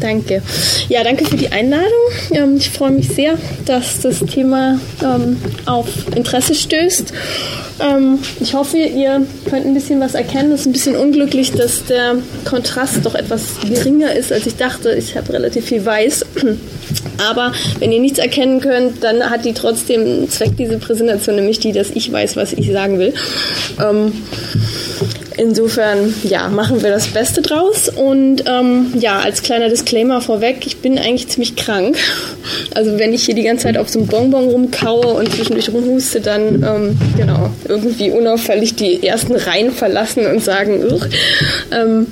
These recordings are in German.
Danke. Ja, danke für die Einladung. Ähm, ich freue mich sehr, dass das Thema ähm, auf Interesse stößt. Ähm, ich hoffe, ihr könnt ein bisschen was erkennen. Es ist ein bisschen unglücklich, dass der Kontrast doch etwas geringer ist, als ich dachte. Ich habe relativ viel weiß. Aber wenn ihr nichts erkennen könnt, dann hat die trotzdem einen Zweck, diese Präsentation, nämlich die, dass ich weiß, was ich sagen will. Insofern, ja, machen wir das Beste draus. Und ähm, ja, als kleiner Disclaimer vorweg, ich bin eigentlich ziemlich krank. Also wenn ich hier die ganze Zeit auf so einem Bonbon rumkaue und zwischendurch rumhuste, dann ähm, genau irgendwie unauffällig die ersten Reihen verlassen und sagen, ähm,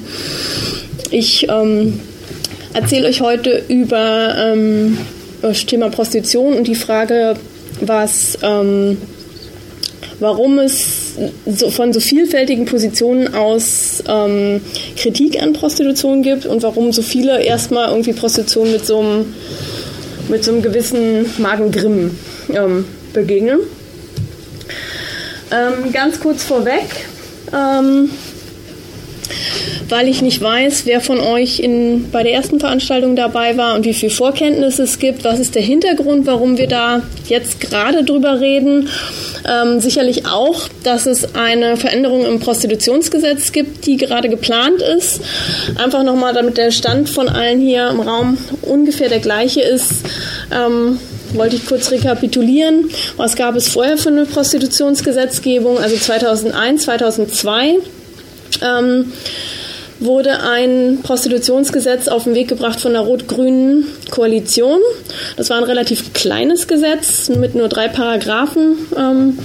ich ähm, erzähle euch heute über ähm, das Thema Prostitution und die Frage, was ähm, warum es so von so vielfältigen Positionen aus ähm, Kritik an Prostitution gibt und warum so viele erstmal irgendwie Prostitution mit so einem, mit so einem gewissen Magengrimm ähm, begegnen. Ähm, ganz kurz vorweg, ähm, weil ich nicht weiß, wer von euch in, bei der ersten Veranstaltung dabei war und wie viel Vorkenntnisse es gibt. Was ist der Hintergrund, warum wir da jetzt gerade drüber reden? Ähm, sicherlich auch, dass es eine Veränderung im Prostitutionsgesetz gibt, die gerade geplant ist. Einfach nochmal, damit der Stand von allen hier im Raum ungefähr der gleiche ist. Ähm, wollte ich kurz rekapitulieren. Was gab es vorher für eine Prostitutionsgesetzgebung? Also 2001, 2002. Ähm, wurde ein Prostitutionsgesetz auf den Weg gebracht von der rot-grünen Koalition. Das war ein relativ kleines Gesetz mit nur drei Paragraphen. Ähm,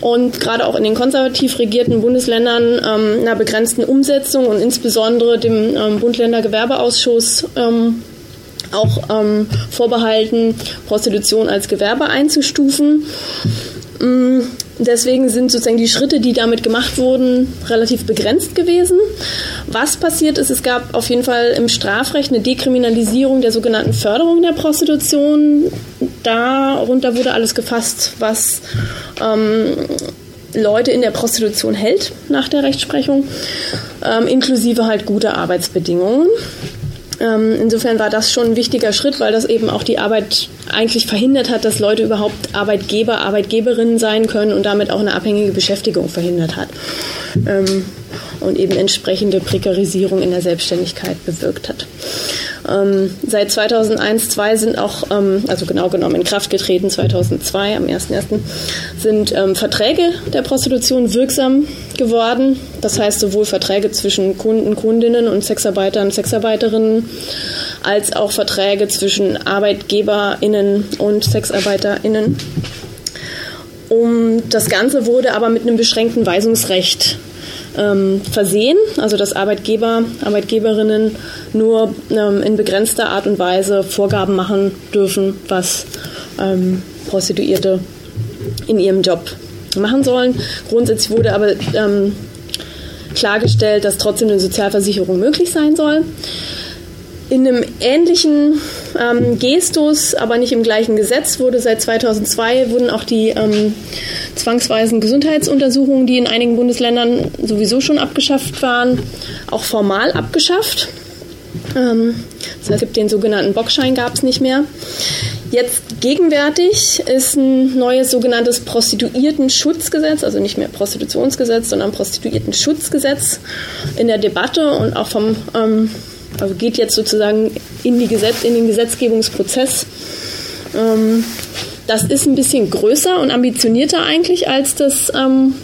und gerade auch in den konservativ regierten Bundesländern ähm, einer begrenzten Umsetzung und insbesondere dem ähm, Bund-Länder-Gewerbeausschuss ähm, auch ähm, vorbehalten, Prostitution als Gewerbe einzustufen. Deswegen sind sozusagen die Schritte, die damit gemacht wurden, relativ begrenzt gewesen. Was passiert ist, es gab auf jeden Fall im Strafrecht eine Dekriminalisierung der sogenannten Förderung der Prostitution. Darunter wurde alles gefasst, was ähm, Leute in der Prostitution hält nach der Rechtsprechung, ähm, inklusive halt gute Arbeitsbedingungen. Ähm, insofern war das schon ein wichtiger Schritt, weil das eben auch die Arbeit eigentlich verhindert hat, dass Leute überhaupt Arbeitgeber, Arbeitgeberinnen sein können und damit auch eine abhängige Beschäftigung verhindert hat. Ähm, und eben entsprechende Prekarisierung in der Selbstständigkeit bewirkt hat. Ähm, seit 2001, 2 sind auch, ähm, also genau genommen in Kraft getreten, 2002 am 1.1. sind ähm, Verträge der Prostitution wirksam geworden. Das heißt sowohl Verträge zwischen Kunden, Kundinnen und Sexarbeitern, Sexarbeiterinnen, als auch Verträge zwischen ArbeitgeberInnen und SexarbeiterInnen. Und das Ganze wurde aber mit einem beschränkten Weisungsrecht ähm, versehen, also dass Arbeitgeber, Arbeitgeberinnen nur ähm, in begrenzter Art und Weise Vorgaben machen dürfen, was ähm, Prostituierte in ihrem Job machen sollen. Grundsätzlich wurde aber ähm, klargestellt, dass trotzdem eine Sozialversicherung möglich sein soll. In einem ähnlichen ähm, Gestus, aber nicht im gleichen Gesetz, wurde seit 2002 wurden auch die ähm, zwangsweisen Gesundheitsuntersuchungen, die in einigen Bundesländern sowieso schon abgeschafft waren, auch formal abgeschafft. Ähm, das heißt, den sogenannten Bockschein gab es nicht mehr. Jetzt gegenwärtig ist ein neues sogenanntes Prostituiertenschutzgesetz, also nicht mehr Prostitutionsgesetz, sondern Prostituiertenschutzgesetz in der Debatte und auch vom ähm, also geht jetzt sozusagen in, die Gesetz, in den Gesetzgebungsprozess. Ähm, das ist ein bisschen größer und ambitionierter eigentlich als das ähm,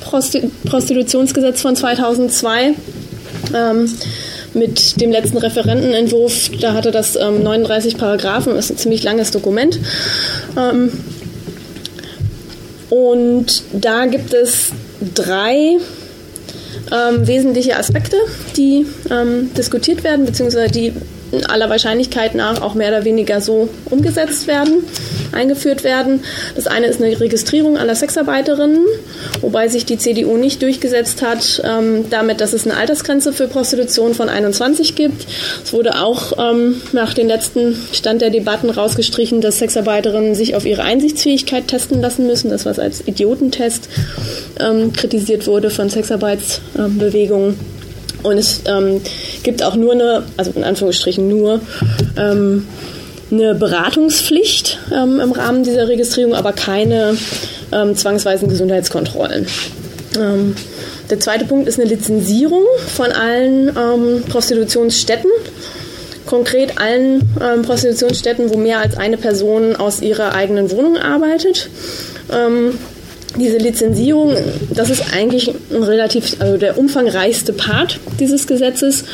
Prostitutionsgesetz von 2002. Ähm, mit dem letzten Referentenentwurf, da hatte das ähm, 39 Paragraphen, ist ein ziemlich langes Dokument. Ähm, und da gibt es drei ähm, wesentliche Aspekte, die ähm, diskutiert werden, beziehungsweise die aller Wahrscheinlichkeit nach auch mehr oder weniger so umgesetzt werden, eingeführt werden. Das eine ist eine Registrierung aller Sexarbeiterinnen, wobei sich die CDU nicht durchgesetzt hat, ähm, damit, dass es eine Altersgrenze für Prostitution von 21 gibt. Es wurde auch ähm, nach dem letzten Stand der Debatten rausgestrichen, dass Sexarbeiterinnen sich auf ihre Einsichtsfähigkeit testen lassen müssen, das was als Idiotentest ähm, kritisiert wurde von Sexarbeitsbewegungen. Und es ähm, gibt auch nur eine, also in Anführungsstrichen nur, ähm, eine Beratungspflicht ähm, im Rahmen dieser Registrierung, aber keine ähm, zwangsweisen Gesundheitskontrollen. Ähm, der zweite Punkt ist eine Lizenzierung von allen ähm, Prostitutionsstätten. Konkret allen Prostitutionsstätten, wo mehr als eine Person aus ihrer eigenen Wohnung arbeitet. Ähm, diese Lizenzierung, das ist eigentlich ein relativ, also der umfangreichste Part dieses Gesetzes.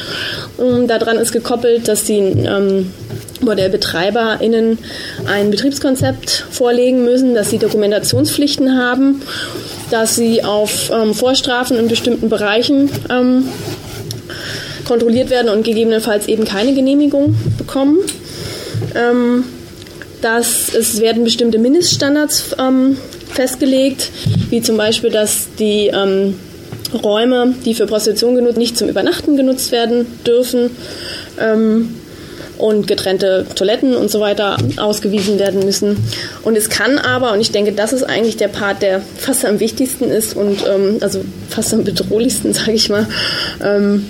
Und daran ist gekoppelt, dass die ähm, BordellbetreiberInnen ein Betriebskonzept vorlegen müssen, dass sie Dokumentationspflichten haben, dass sie auf ähm, Vorstrafen in bestimmten Bereichen ähm, kontrolliert werden und gegebenenfalls eben keine Genehmigung bekommen. Ähm, dass es werden bestimmte Mindeststandards ähm, festgelegt, wie zum Beispiel, dass die ähm, Räume, die für Prostitution genutzt, nicht zum Übernachten genutzt werden dürfen. Ähm, und getrennte Toiletten und so weiter ausgewiesen werden müssen. Und es kann aber, und ich denke, das ist eigentlich der Part, der fast am wichtigsten ist und ähm, also fast am bedrohlichsten, sage ich mal, ähm,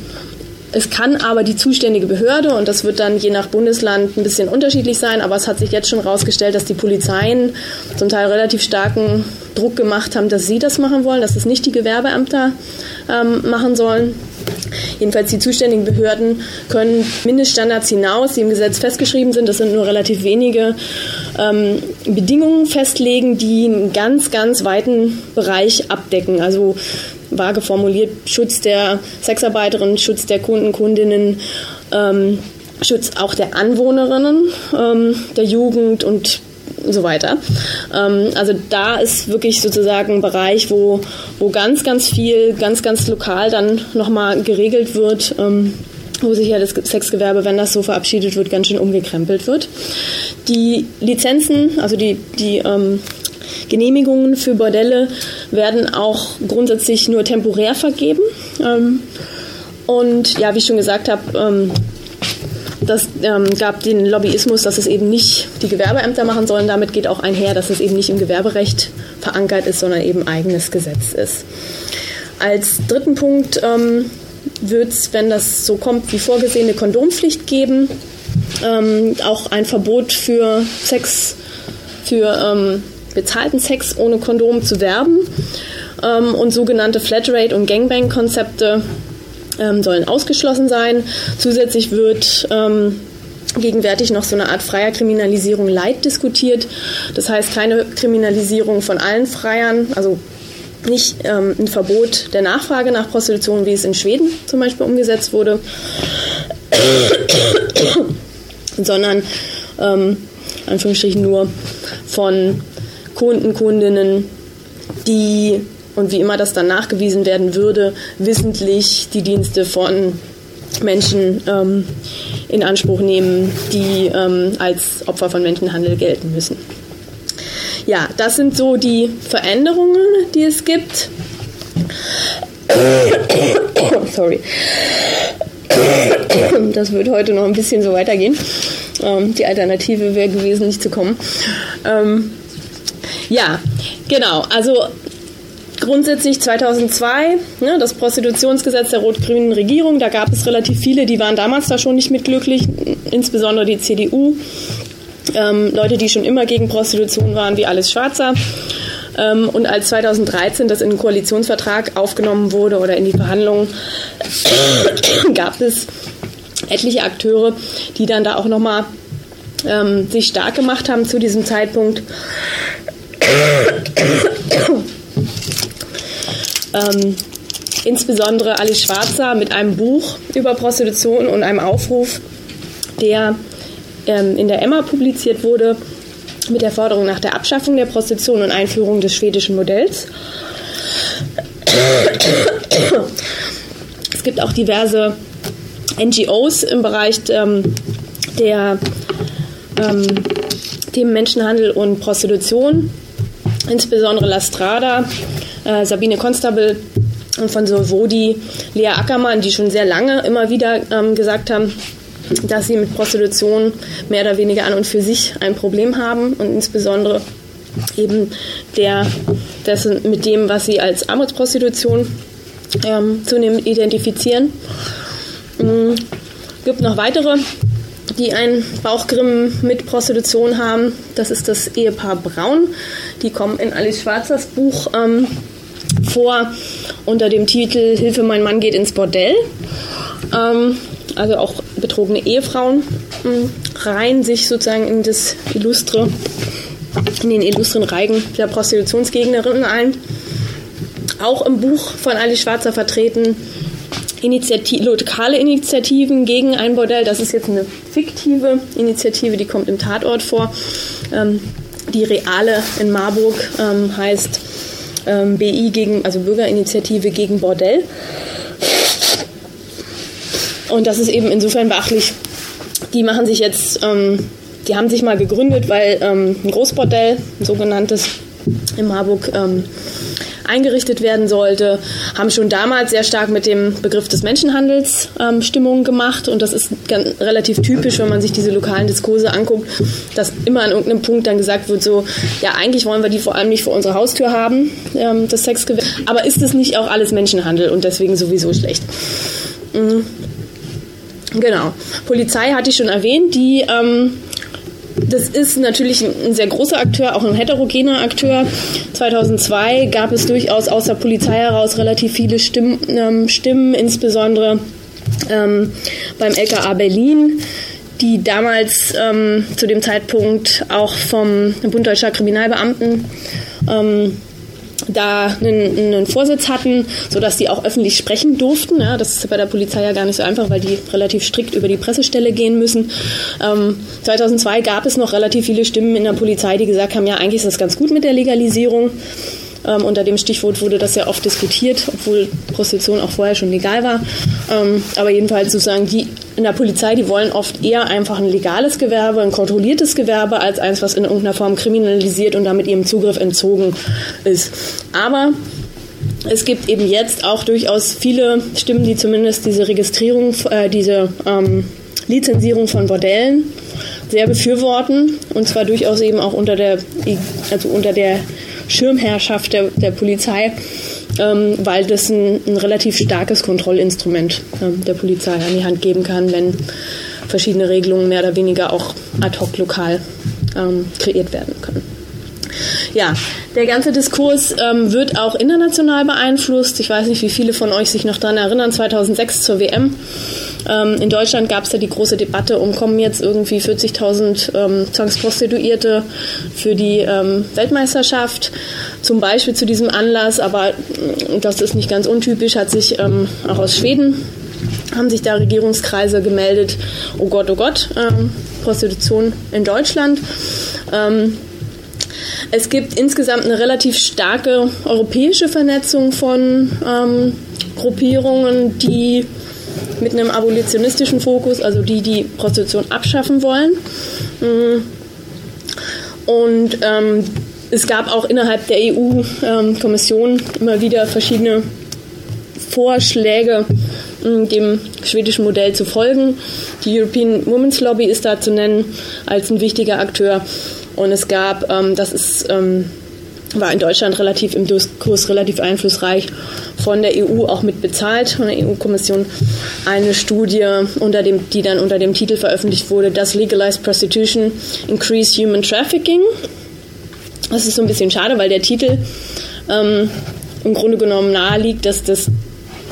es kann aber die zuständige Behörde, und das wird dann je nach Bundesland ein bisschen unterschiedlich sein, aber es hat sich jetzt schon herausgestellt, dass die Polizeien zum Teil relativ starken Druck gemacht haben, dass sie das machen wollen, dass es nicht die Gewerbeämter ähm, machen sollen. Jedenfalls die zuständigen Behörden können Mindeststandards hinaus, die im Gesetz festgeschrieben sind, das sind nur relativ wenige, ähm, Bedingungen festlegen, die einen ganz, ganz weiten Bereich abdecken. Also vage formuliert Schutz der Sexarbeiterinnen, Schutz der Kunden, Kundinnen, ähm, Schutz auch der Anwohnerinnen, ähm, der Jugend und so weiter. Ähm, also da ist wirklich sozusagen ein Bereich, wo, wo ganz, ganz viel, ganz, ganz lokal dann nochmal geregelt wird. Ähm, wo sich ja das Sexgewerbe, wenn das so verabschiedet wird, ganz schön umgekrempelt wird. Die Lizenzen, also die, die ähm, Genehmigungen für Bordelle werden auch grundsätzlich nur temporär vergeben. Ähm, und ja, wie ich schon gesagt habe, ähm, das ähm, gab den Lobbyismus, dass es eben nicht die Gewerbeämter machen sollen. Damit geht auch einher, dass es eben nicht im Gewerberecht verankert ist, sondern eben eigenes Gesetz ist. Als dritten Punkt ähm, wird es, wenn das so kommt wie vorgesehen, eine Kondompflicht geben. Ähm, auch ein Verbot für Sex, für ähm, bezahlten Sex ohne Kondom zu werben ähm, und sogenannte Flatrate- und Gangbang-Konzepte ähm, sollen ausgeschlossen sein. Zusätzlich wird ähm, gegenwärtig noch so eine Art freier Kriminalisierung Leid diskutiert. Das heißt keine Kriminalisierung von allen Freiern, also nicht ähm, ein Verbot der Nachfrage nach Prostitution, wie es in Schweden zum Beispiel umgesetzt wurde, sondern ähm, Anführungsstrichen nur von Kunden, Kundinnen, die und wie immer das dann nachgewiesen werden würde, wissentlich die Dienste von Menschen ähm, in Anspruch nehmen, die ähm, als Opfer von Menschenhandel gelten müssen. Ja, das sind so die Veränderungen, die es gibt. Sorry. Das wird heute noch ein bisschen so weitergehen. Ähm, die Alternative wäre gewesen, nicht zu kommen. Ähm, ja, genau. Also grundsätzlich 2002, ne, das Prostitutionsgesetz der rot-grünen Regierung, da gab es relativ viele, die waren damals da schon nicht mit glücklich, insbesondere die CDU. Ähm, Leute, die schon immer gegen Prostitution waren, wie Alice Schwarzer. Ähm, und als 2013 das in den Koalitionsvertrag aufgenommen wurde oder in die Verhandlungen, gab es etliche Akteure, die dann da auch nochmal ähm, sich stark gemacht haben zu diesem Zeitpunkt. Ähm, insbesondere Alice Schwarzer mit einem Buch über Prostitution und einem Aufruf, der ähm, in der Emma publiziert wurde, mit der Forderung nach der Abschaffung der Prostitution und Einführung des schwedischen Modells. Es gibt auch diverse NGOs im Bereich ähm, der ähm, Themen Menschenhandel und Prostitution, insbesondere La Strada, äh, Sabine Constable und von Solvodi, Lea Ackermann, die schon sehr lange immer wieder ähm, gesagt haben, dass sie mit Prostitution mehr oder weniger an und für sich ein Problem haben und insbesondere eben der, dessen, mit dem, was sie als Armutsprostitution ähm, zunehmend identifizieren. Mhm. gibt noch weitere, die ein Bauchgrimm mit Prostitution haben. Das ist das Ehepaar Braun. Die kommen in Alice Schwarzers Buch ähm, vor unter dem Titel Hilfe, mein Mann geht ins Bordell. Ähm, also auch betrogene Ehefrauen mh, reihen sich sozusagen in das illustre, in den illustren Reigen der Prostitutionsgegnerinnen ein. Auch im Buch von Alice Schwarzer vertreten Initiativ lokale Initiativen gegen ein Bordell. Das ist jetzt eine fiktive Initiative, die kommt im Tatort vor. Ähm, die reale in Marburg ähm, heißt ähm, BI gegen, also Bürgerinitiative gegen Bordell. Und das ist eben insofern beachtlich. Die machen sich jetzt, ähm, die haben sich mal gegründet, weil ähm, ein Großbordell, ein sogenanntes, in Marburg ähm, eingerichtet werden sollte, haben schon damals sehr stark mit dem Begriff des Menschenhandels ähm, Stimmungen gemacht und das ist ganz, relativ typisch, wenn man sich diese lokalen Diskurse anguckt, dass immer an irgendeinem Punkt dann gesagt wird, so, ja, eigentlich wollen wir die vor allem nicht vor unserer Haustür haben, ähm, das Sexgewerbe, aber ist es nicht auch alles Menschenhandel und deswegen sowieso schlecht? Mhm. Genau. Polizei hatte ich schon erwähnt, die ähm, das ist natürlich ein sehr großer Akteur, auch ein heterogener Akteur. 2002 gab es durchaus aus der Polizei heraus relativ viele Stimmen, ähm, Stimmen insbesondere ähm, beim LKA Berlin die damals ähm, zu dem Zeitpunkt auch vom Bund Deutscher Kriminalbeamten ähm, da einen, einen, Vorsitz hatten, sodass die auch öffentlich sprechen durften. Ja, das ist bei der Polizei ja gar nicht so einfach, weil die relativ strikt über die Pressestelle gehen müssen. Ähm, 2002 gab es noch relativ viele Stimmen in der Polizei, die gesagt haben, ja, eigentlich ist das ganz gut mit der Legalisierung. Ähm, unter dem Stichwort wurde das ja oft diskutiert, obwohl Prostitution auch vorher schon legal war. Ähm, aber jedenfalls sozusagen die in der Polizei, die wollen oft eher einfach ein legales Gewerbe, ein kontrolliertes Gewerbe, als eins, was in irgendeiner Form kriminalisiert und damit ihrem Zugriff entzogen ist. Aber es gibt eben jetzt auch durchaus viele Stimmen, die zumindest diese Registrierung, äh, diese ähm, Lizenzierung von Bordellen sehr befürworten und zwar durchaus eben auch unter der, also unter der Schirmherrschaft der, der Polizei, ähm, weil das ein, ein, relativ starkes Kontrollinstrument ähm, der Polizei an die Hand geben kann, wenn verschiedene Regelungen mehr oder weniger auch ad hoc lokal ähm, kreiert werden können. Ja, der ganze Diskurs ähm, wird auch international beeinflusst. Ich weiß nicht, wie viele von euch sich noch daran erinnern, 2006 zur WM. Ähm, in Deutschland gab es ja die große Debatte um, kommen jetzt irgendwie 40.000 ähm, Zwangsprostituierte für die ähm, Weltmeisterschaft, zum Beispiel zu diesem Anlass, aber äh, das ist nicht ganz untypisch, hat sich ähm, auch aus Schweden haben sich da Regierungskreise gemeldet, oh Gott, oh Gott, ähm, Prostitution in Deutschland. Ähm, es gibt insgesamt eine relativ starke europäische Vernetzung von ähm, Gruppierungen, die mit einem abolitionistischen Fokus, also die, die Prostitution abschaffen wollen. Mm. Und ähm, es gab auch innerhalb der EU-Kommission ähm, immer wieder verschiedene Vorschläge, mm, dem schwedischen Modell zu folgen. Die European Women's Lobby ist da zu nennen als ein wichtiger Akteur. Und es gab, ähm, das ist, ähm, war in Deutschland relativ im Diskurs relativ einflussreich, von der EU auch mit bezahlt, von der EU-Kommission, eine Studie, unter dem, die dann unter dem Titel veröffentlicht wurde, das Legalized Prostitution Increase Human Trafficking. Das ist so ein bisschen schade, weil der Titel ähm, im Grunde genommen naheliegt, dass das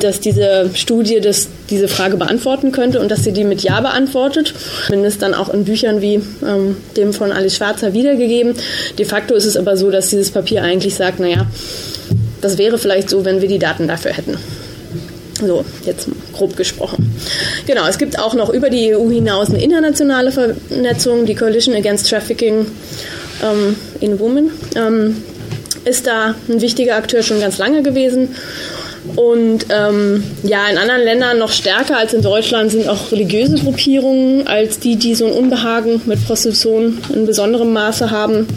dass diese Studie das, diese Frage beantworten könnte und dass sie die mit Ja beantwortet. Zumindest dann auch in Büchern wie ähm, dem von Alice Schwarzer wiedergegeben. De facto ist es aber so, dass dieses Papier eigentlich sagt, naja, das wäre vielleicht so, wenn wir die Daten dafür hätten. So, jetzt grob gesprochen. Genau, es gibt auch noch über die EU hinaus eine internationale Vernetzung, die Coalition Against Trafficking ähm, in Women. Ähm, ist da ein wichtiger Akteur schon ganz lange gewesen und ähm, ja, in anderen Ländern noch stärker als in Deutschland sind auch religiöse Gruppierungen als die, die so ein Unbehagen mit Prostitution in besonderem Maße haben,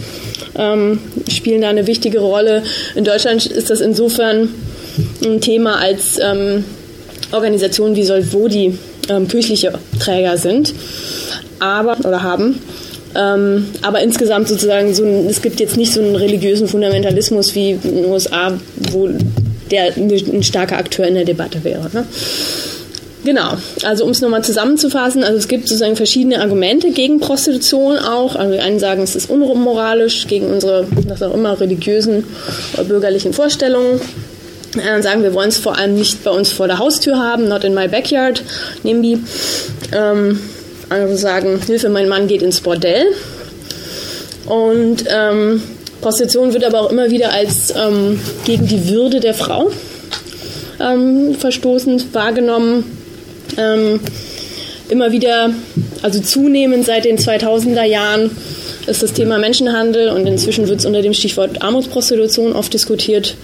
ähm, spielen da eine wichtige Rolle. In Deutschland ist das insofern ein Thema als ähm, Organisationen wie Solvodi ähm, kirchliche Träger sind, aber oder haben. Ähm, aber insgesamt sozusagen so ein, es gibt jetzt nicht so einen religiösen Fundamentalismus wie in den USA, wo der ein starker Akteur in der Debatte wäre. Ne? Genau, also um es nochmal zusammenzufassen, also es gibt sozusagen verschiedene Argumente gegen Prostitution auch. Also die einen sagen, es ist unmoralisch gegen unsere, was auch immer, religiösen oder bürgerlichen Vorstellungen. Dann sagen, wir wollen es vor allem nicht bei uns vor der Haustür haben, not in my backyard, NIMBY. Ähm, andere sagen, Hilfe, mein Mann geht ins Bordell. Und ähm, Prostitution wird aber auch immer wieder als ähm, gegen die Würde der Frau ähm, verstoßend wahrgenommen. Ähm, immer wieder, also zunehmend seit den 2000er Jahren, ist das Thema Menschenhandel und inzwischen wird es unter dem Stichwort Armutsprostitution oft diskutiert,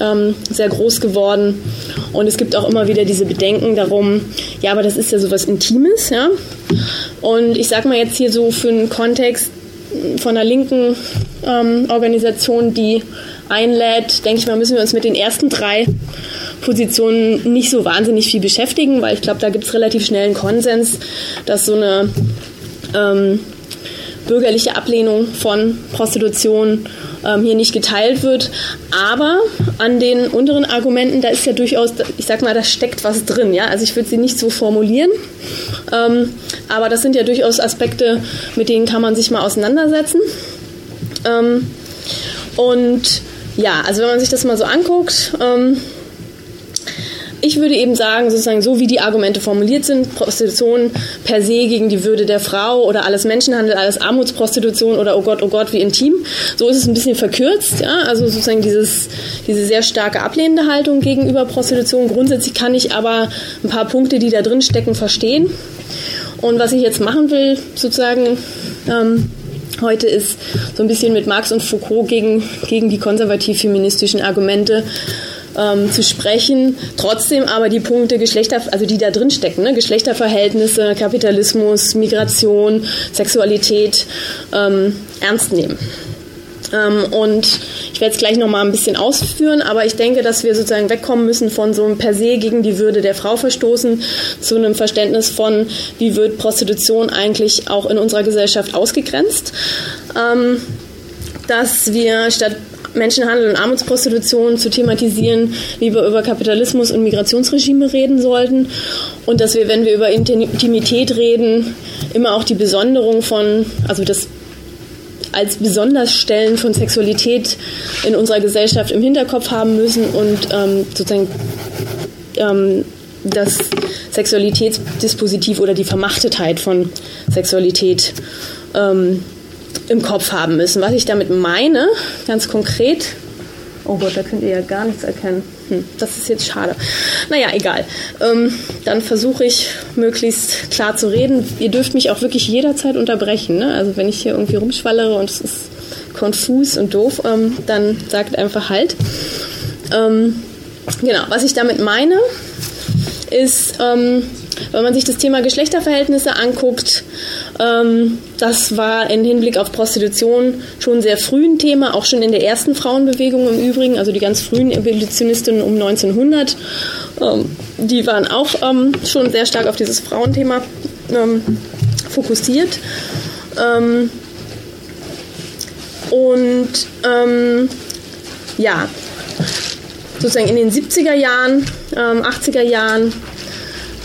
ähm, sehr groß geworden. Und es gibt auch immer wieder diese Bedenken darum, ja, aber das ist ja sowas Intimes, ja. Und ich sage mal jetzt hier so für einen Kontext von einer linken ähm, Organisation, die einlädt, denke ich mal, müssen wir uns mit den ersten drei Positionen nicht so wahnsinnig viel beschäftigen, weil ich glaube, da gibt es relativ schnell einen Konsens, dass so eine ähm, bürgerliche Ablehnung von Prostitution ähm, hier nicht geteilt wird. Aber an den unteren Argumenten, da ist ja durchaus, ich sag mal, da steckt was drin. Ja? Also ich würde sie nicht so formulieren, ähm, aber das sind ja durchaus Aspekte, mit denen kann man sich mal auseinandersetzen. Ähm, und ja, also wenn man sich das mal so anguckt, ähm, ich würde eben sagen, sozusagen so wie die Argumente formuliert sind, Prostitution per se gegen die Würde der Frau oder alles Menschenhandel, alles Armutsprostitution oder oh Gott, oh Gott, wie intim, so ist es ein bisschen verkürzt. Ja? Also sozusagen dieses, diese sehr starke ablehnende Haltung gegenüber Prostitution. Grundsätzlich kann ich aber ein paar Punkte, die da drin stecken, verstehen. Und was ich jetzt machen will, sozusagen, ähm, heute ist so ein bisschen mit Marx und Foucault gegen, gegen die konservativ-feministischen Argumente ähm, zu sprechen, trotzdem aber die Punkte Geschlechter, also die da drin stecken, ne? Geschlechterverhältnisse, Kapitalismus, Migration, Sexualität ähm, ernst nehmen. Ähm, und ich werde es gleich nochmal ein bisschen ausführen, aber ich denke, dass wir sozusagen wegkommen müssen von so einem per se gegen die Würde der Frau verstoßen zu einem Verständnis von, wie wird Prostitution eigentlich auch in unserer Gesellschaft ausgegrenzt. Ähm, dass wir statt Menschenhandel und Armutsprostitution zu thematisieren, wie wir über Kapitalismus und Migrationsregime reden sollten. Und dass wir, wenn wir über Intimität reden, immer auch die Besonderung von, also das als Besondersstellen von Sexualität in unserer Gesellschaft im Hinterkopf haben müssen und ähm, sozusagen ähm, das Sexualitätsdispositiv oder die Vermachtetheit von Sexualität ähm, im Kopf haben müssen. Was ich damit meine, ganz konkret, oh Gott, da könnt ihr ja gar nichts erkennen. Hm, das ist jetzt schade. Naja, egal. Ähm, dann versuche ich möglichst klar zu reden. Ihr dürft mich auch wirklich jederzeit unterbrechen. Ne? Also wenn ich hier irgendwie rumschwallere und es ist konfus und doof, ähm, dann sagt einfach halt. Ähm, genau, was ich damit meine, ist, ähm, wenn man sich das Thema Geschlechterverhältnisse anguckt, ähm, das war im Hinblick auf Prostitution schon sehr früh ein Thema, auch schon in der ersten Frauenbewegung im Übrigen, also die ganz frühen Abolitionistinnen um 1900. Ähm, die waren auch ähm, schon sehr stark auf dieses Frauenthema ähm, fokussiert. Ähm, und ähm, ja, sozusagen in den 70er Jahren, 80er Jahren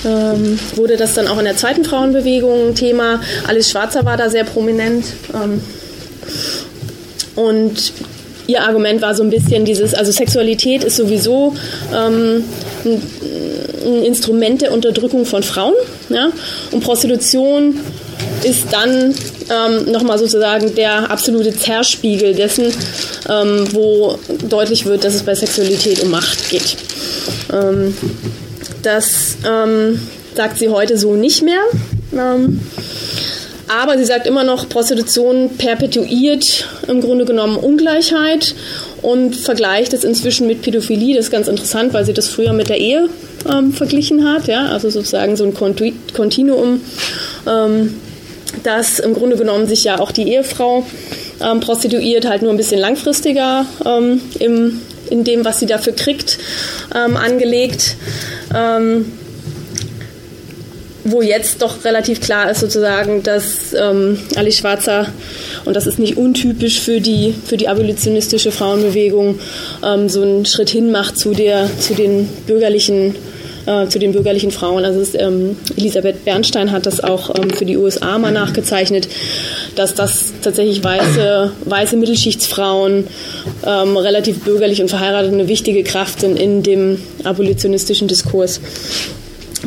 ähm, wurde das dann auch in der zweiten Frauenbewegung Thema. Alice Schwarzer war da sehr prominent. Ähm, und ihr Argument war so ein bisschen dieses, also Sexualität ist sowieso ähm, ein, ein, Instrument der Unterdrückung von Frauen. Ja? Und Prostitution ist dann ähm, nochmal sozusagen der absolute Zerspiegel dessen, ähm, wo deutlich wird, dass es bei Sexualität um Macht geht. Ähm, das ähm, sagt sie heute so nicht mehr. Ähm, aber sie sagt immer noch, Prostitution perpetuiert im Grunde genommen Ungleichheit und vergleicht es inzwischen mit Pädophilie. Das ist ganz interessant, weil sie das früher mit der Ehe ähm, verglichen hat. Ja? Also sozusagen so ein Kontinuum, ähm, das im Grunde genommen sich ja auch die Ehefrau ähm, prostituiert, halt nur ein bisschen langfristiger ähm, im, in dem, was sie dafür kriegt, ähm, angelegt ähm, wo jetzt doch relativ klar ist sozusagen, dass ähm, Alice Schwarzer, und das ist nicht untypisch für die, für die abolitionistische Frauenbewegung, ähm, so einen Schritt hin macht zu, der, zu den bürgerlichen äh, zu den bürgerlichen Frauen. Also ist, ähm, Elisabeth Bernstein hat das auch ähm, für die USA mal nachgezeichnet, dass das tatsächlich weiße, weiße Mittelschichtsfrauen ähm, relativ bürgerlich und verheiratet eine wichtige Kraft sind in dem abolitionistischen Diskurs.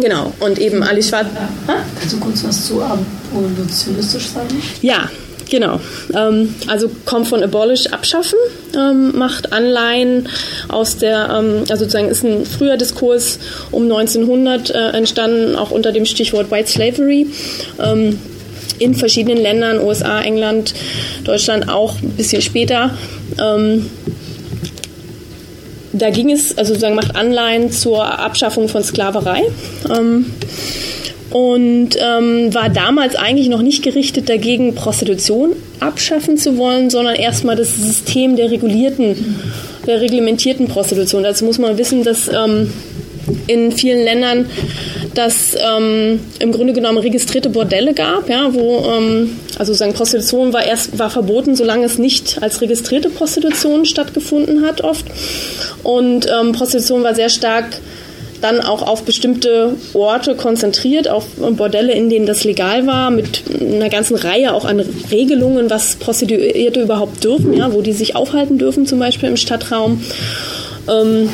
Genau, und eben Alice Schwarz. Kannst du kurz was zu abolitionistisch sagen? Ja, Genau. Ähm, also kommt von abolish abschaffen, ähm, macht Anleihen aus der, ähm, also sozusagen ist ein früher Diskurs um 1900 äh, entstanden, auch unter dem Stichwort White Slavery. Ähm, in verschiedenen Ländern, USA, England, Deutschland auch ein bisschen später. Da ging es, also sozusagen macht Anleihen zur Abschaffung von Sklaverei. Ähm, und ähm, war damals eigentlich noch nicht gerichtet dagegen, Prostitution abschaffen zu wollen, sondern erstmal das System der regulierten, der reglementierten Prostitution. Dazu muss man wissen, dass ähm, in vielen Ländern dass ähm, im Grunde genommen registrierte Bordelle gab, ja, wo ähm, also sagen Prostitution war erst war verboten, solange es nicht als registrierte Prostitution stattgefunden hat oft und ähm, Prostitution war sehr stark dann auch auf bestimmte Orte konzentriert, auf Bordelle, in denen das legal war, mit einer ganzen Reihe auch an Regelungen, was Prostituierte überhaupt dürfen, ja, wo die sich aufhalten dürfen, zum Beispiel im Stadtraum. Ähm,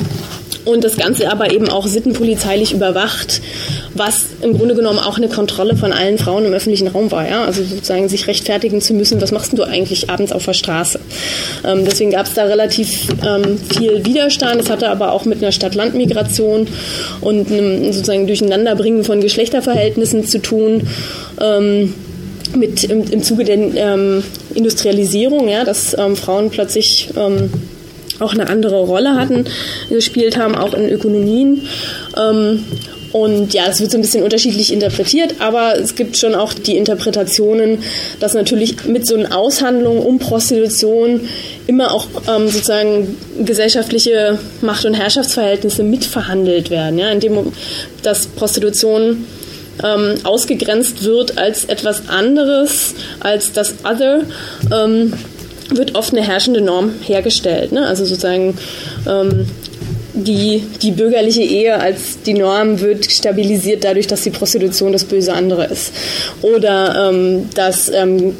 und das Ganze aber eben auch sittenpolizeilich überwacht, was im Grunde genommen auch eine Kontrolle von allen Frauen im öffentlichen Raum war. Ja? Also sozusagen sich rechtfertigen zu müssen, was machst du eigentlich abends auf der Straße? Ähm, deswegen gab es da relativ ähm, viel Widerstand. Es hatte aber auch mit einer Stadt-Land-Migration und einem sozusagen Durcheinanderbringen von Geschlechterverhältnissen zu tun. Ähm, mit im, im Zuge der ähm, Industrialisierung, ja, dass ähm, Frauen plötzlich ähm, auch eine andere Rolle hatten, gespielt haben, auch in Ökonomien. Und ja, es wird so ein bisschen unterschiedlich interpretiert, aber es gibt schon auch die Interpretationen, dass natürlich mit so einer Aushandlung um Prostitution immer auch ähm, sozusagen gesellschaftliche Macht- und Herrschaftsverhältnisse mitverhandelt werden, ja, indem dass Prostitution ähm, ausgegrenzt wird als etwas anderes, als das Other. Ähm, wird oft eine herrschende Norm hergestellt. Ne? Also sozusagen ähm, die, die bürgerliche Ehe als die Norm wird stabilisiert dadurch, dass die Prostitution das böse andere ist. Oder ähm, dass ähm,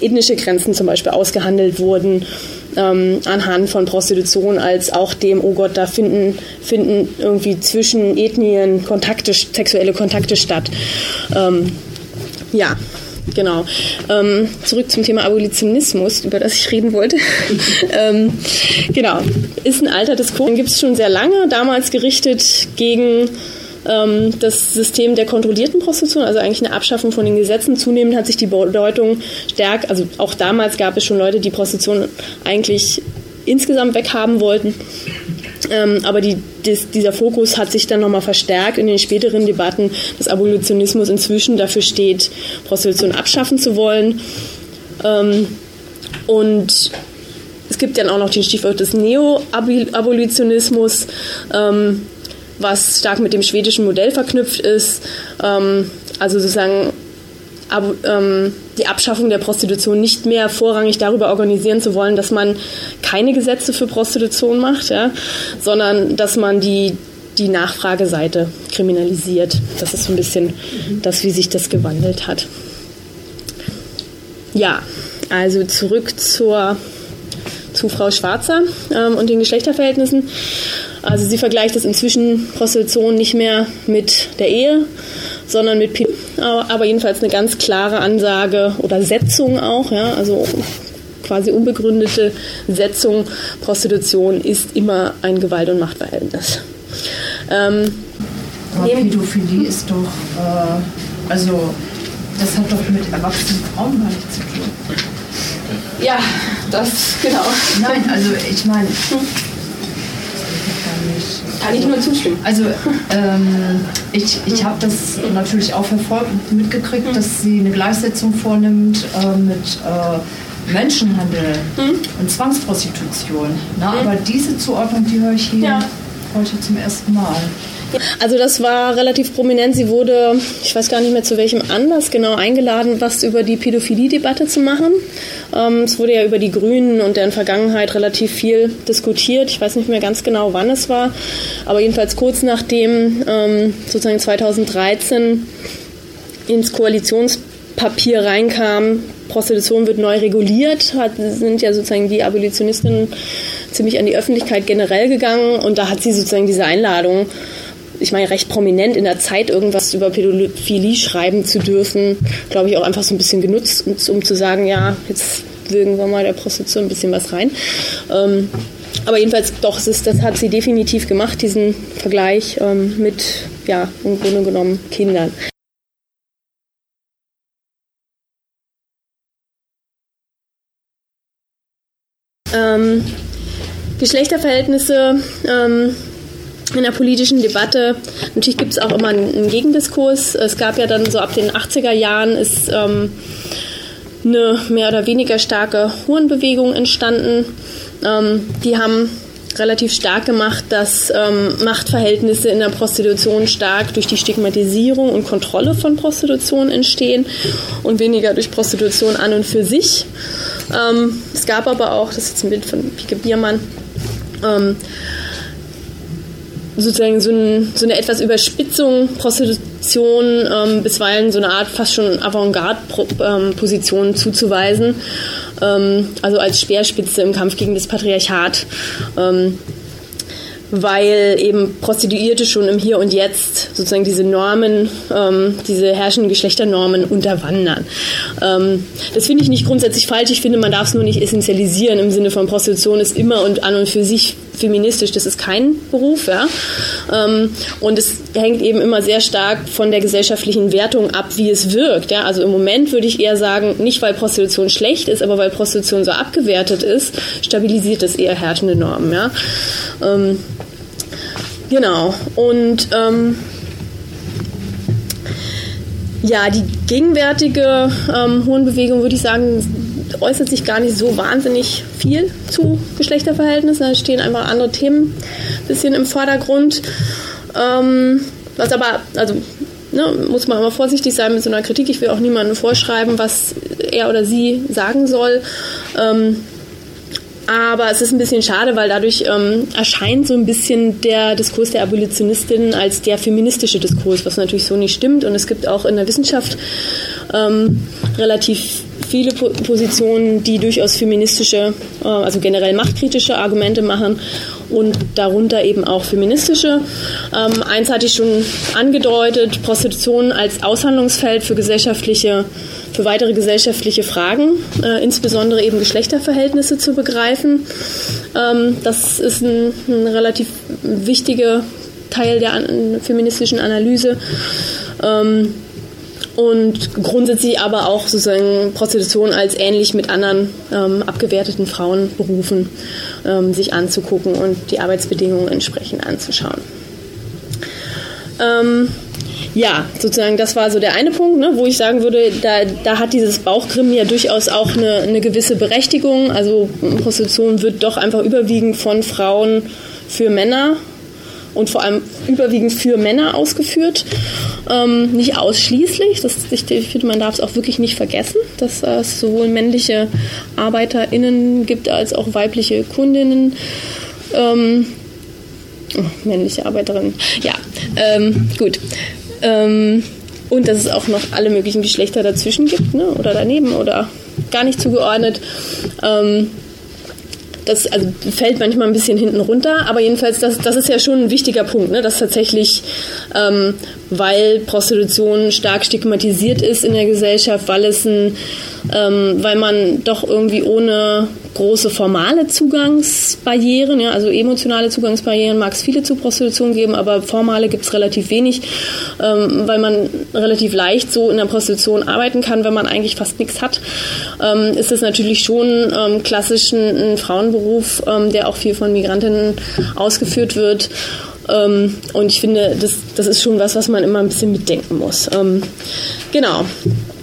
ethnische Grenzen zum Beispiel ausgehandelt wurden ähm, anhand von Prostitution als auch dem, oh Gott, da finden, finden irgendwie zwischen Ethnien Kontakte, sexuelle Kontakte statt. Ähm, ja, Genau. Ähm, zurück zum Thema Abolitionismus, über das ich reden wollte. ähm, genau. Ist ein alter Diskurs, den gibt es schon sehr lange, damals gerichtet gegen ähm, das System der kontrollierten Prostitution, also eigentlich eine Abschaffung von den Gesetzen. Zunehmend hat sich die Bedeutung stärker, also auch damals gab es schon Leute, die Prostitution eigentlich insgesamt weghaben wollten. Ähm, aber die, des, dieser Fokus hat sich dann nochmal verstärkt in den späteren Debatten, dass Abolitionismus inzwischen dafür steht, Prostitution abschaffen zu wollen. Ähm, und es gibt dann auch noch den Stichwort des Neo-Abolitionismus, ähm, was stark mit dem schwedischen Modell verknüpft ist. Ähm, also sozusagen ab, ähm, die Abschaffung der Prostitution nicht mehr vorrangig darüber organisieren zu wollen, dass man keine Gesetze für Prostitution macht, ja, sondern dass man die, die Nachfrageseite kriminalisiert. Das ist so ein bisschen das, wie sich das gewandelt hat. Ja, also zurück zur, zu Frau Schwarzer ähm, und den Geschlechterverhältnissen. Also sie vergleicht das inzwischen Prostitution nicht mehr mit der Ehe, sondern mit P aber jedenfalls eine ganz klare Ansage oder Setzung auch, ja, also quasi unbegründete Setzung, Prostitution ist immer ein Gewalt- und Machtverhältnis. Ähm, aber Pädophilie ist doch, äh, also das hat doch mit erwachsenen Frauen gar nichts zu tun. Ja, das, genau. Nein, also ich meine, kann ich nur zustimmen. Also ähm, ich, ich habe das natürlich auch verfolgt und mitgekriegt, dass sie eine Gleichsetzung vornimmt äh, mit äh, Menschenhandel mhm. und Zwangsprostitution. Na, mhm. Aber diese Zuordnung, die höre ich hier ja. heute zum ersten Mal. Also das war relativ prominent. Sie wurde, ich weiß gar nicht mehr zu welchem Anlass genau eingeladen, was über die Pädophilie-Debatte zu machen. Ähm, es wurde ja über die Grünen und deren Vergangenheit relativ viel diskutiert. Ich weiß nicht mehr ganz genau, wann es war, aber jedenfalls kurz nachdem ähm, sozusagen 2013 ins Koalitionspapier reinkam, Prostitution wird neu reguliert, hat, sind ja sozusagen die Abolitionistinnen ziemlich an die Öffentlichkeit generell gegangen und da hat sie sozusagen diese Einladung ich meine, recht prominent in der Zeit irgendwas über Pädophilie schreiben zu dürfen, glaube ich, auch einfach so ein bisschen genutzt, um zu sagen, ja, jetzt würgen wir mal der Prostitution ein bisschen was rein. Ähm, aber jedenfalls doch, ist, das hat sie definitiv gemacht, diesen Vergleich ähm, mit, ja, im Grunde genommen Kindern. Ähm, Geschlechterverhältnisse ähm, in der politischen Debatte. Natürlich gibt es auch immer einen, Gegendiskurs. Es gab ja dann so ab den 80er Jahren ist ähm, eine mehr oder weniger starke Hurenbewegung entstanden. Ähm, die haben relativ stark gemacht, dass ähm, Machtverhältnisse in der Prostitution stark durch die Stigmatisierung und Kontrolle von Prostitution entstehen und weniger durch Prostitution an und für sich. Ähm, es gab aber auch, das ist jetzt ein Bild von Pike Biermann, ähm, sozusagen so, ein, so, eine etwas Überspitzung Prostitution ähm, bisweilen so eine Art fast schon Avantgarde-Position zuzuweisen, ähm, also als Speerspitze im Kampf gegen das Patriarchat. Ähm, weil eben Prostituierte schon im Hier und Jetzt sozusagen diese Normen, ähm, diese herrschenden Geschlechternormen unterwandern. Ähm, das finde ich nicht grundsätzlich falsch. Ich finde, man darf es nur nicht essentialisieren im Sinne von Prostitution ist immer und an und für sich feministisch. Das ist kein Beruf, ja. Ähm, und es hängt eben immer sehr stark von der gesellschaftlichen Wertung ab, wie es wirkt. Ja. Also im Moment würde ich eher sagen, nicht weil Prostitution schlecht ist, aber weil Prostitution so abgewertet ist, stabilisiert es eher herrschende Normen, ja. Ähm, Genau. Und ähm, ja, die gegenwärtige ähm, Hohenbewegung, würde ich sagen, äußert sich gar nicht so wahnsinnig viel zu Geschlechterverhältnissen. Da stehen einfach andere Themen ein bisschen im Vordergrund. Ähm, was aber, also ne, muss man immer vorsichtig sein mit so einer Kritik. Ich will auch niemandem vorschreiben, was er oder sie sagen soll. Ähm, aber es ist ein bisschen schade, weil dadurch ähm, erscheint so ein bisschen der Diskurs der Abolitionistinnen als der feministische Diskurs, was natürlich so nicht stimmt. Und es gibt auch in der Wissenschaft ähm, relativ viele po Positionen, die durchaus feministische, äh, also generell machtkritische Argumente machen und darunter eben auch feministische. Ähm, eins hatte ich schon angedeutet, Prostitution als Aushandlungsfeld für gesellschaftliche für weitere gesellschaftliche Fragen, äh, insbesondere eben Geschlechterverhältnisse zu begreifen. Ähm, das ist ein, ein relativ wichtiger Teil der feministischen Analyse. Ähm, und grundsätzlich aber auch sozusagen Prostitution als ähnlich mit anderen ähm, abgewerteten Frauenberufen ähm, sich anzugucken und die Arbeitsbedingungen entsprechend anzuschauen. Ähm, ja, sozusagen, das war so der eine Punkt, ne, wo ich sagen würde, da, da hat dieses Bauchgrimmen ja durchaus auch eine, eine gewisse Berechtigung. Also Prostitution wird doch einfach überwiegend von Frauen für Männer und vor allem überwiegend für Männer ausgeführt. Ähm, nicht ausschließlich, das, ich, finde, man darf es auch wirklich nicht vergessen, dass es sowohl männliche ArbeiterInnen gibt als auch weibliche Kundinnen. Ähm, oh, männliche Arbeiterinnen. Ja, ähm, gut. Ähm, und dass es auch noch alle möglichen Geschlechter dazwischen gibt, ne? oder daneben oder gar nicht zugeordnet. Das also fällt manchmal ein bisschen hinten runter, aber jedenfalls, das, das ist ja schon ein wichtiger Punkt, ne? dass tatsächlich, ähm, weil Prostitution stark stigmatisiert ist in der Gesellschaft, weil es ein, ähm, weil man doch irgendwie ohne große formale Zugangsbarrieren, ja, also emotionale Zugangsbarrieren mag es viele zu Prostitution geben, aber formale gibt es relativ wenig, ähm, weil man relativ leicht so in der Prostitution arbeiten kann, wenn man eigentlich fast nichts hat. Ähm, ist es natürlich schon ähm, klassisch ein, ein Frauenberuf, ähm, der auch viel von Migrantinnen ausgeführt wird. Ähm, und ich finde, das, das ist schon was, was man immer ein bisschen mitdenken muss. Ähm, genau.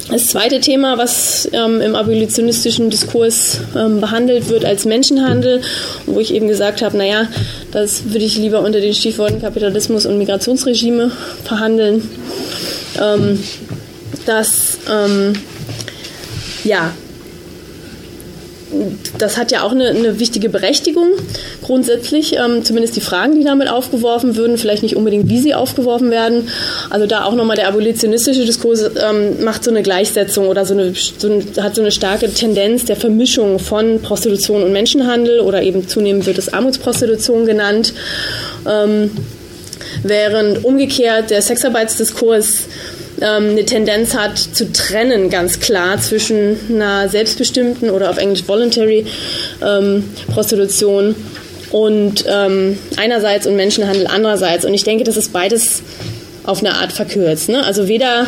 Das zweite Thema, was ähm, im abolitionistischen Diskurs ähm, behandelt wird als Menschenhandel, wo ich eben gesagt habe, naja, das würde ich lieber unter den Stichworten Kapitalismus und Migrationsregime verhandeln. Ähm, dass ähm, ja, das hat ja auch eine, eine wichtige Berechtigung grundsätzlich, ähm, zumindest die Fragen, die damit aufgeworfen würden, vielleicht nicht unbedingt, wie sie aufgeworfen werden. Also da auch nochmal der abolitionistische Diskurs ähm, macht so eine Gleichsetzung oder so eine, so eine, hat so eine starke Tendenz der Vermischung von Prostitution und Menschenhandel oder eben zunehmend wird es Armutsprostitution genannt. Ähm, während umgekehrt der Sexarbeitsdiskurs ähm, eine Tendenz hat zu trennen, ganz klar, zwischen einer selbstbestimmten oder auf Englisch voluntary ähm, Prostitution und ähm, einerseits und Menschenhandel andererseits. Und ich denke, das ist beides auf eine Art verkürzt. Ne? Also weder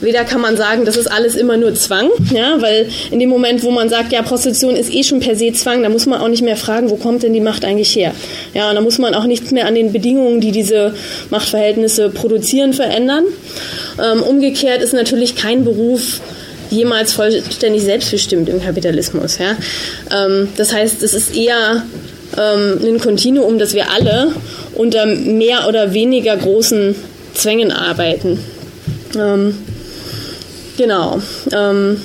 Weder kann man sagen, das ist alles immer nur Zwang, ja, weil in dem Moment, wo man sagt, ja, Prostitution ist eh schon per se Zwang, da muss man auch nicht mehr fragen, wo kommt denn die Macht eigentlich her? Ja, und da muss man auch nichts mehr an den Bedingungen, die diese Machtverhältnisse produzieren, verändern. Ähm, umgekehrt ist natürlich kein Beruf jemals vollständig selbstbestimmt im Kapitalismus. Ja? Ähm, das heißt, es ist eher ähm, ein Kontinuum, dass wir alle unter mehr oder weniger großen Zwängen arbeiten. Ähm, Genau. Ähm,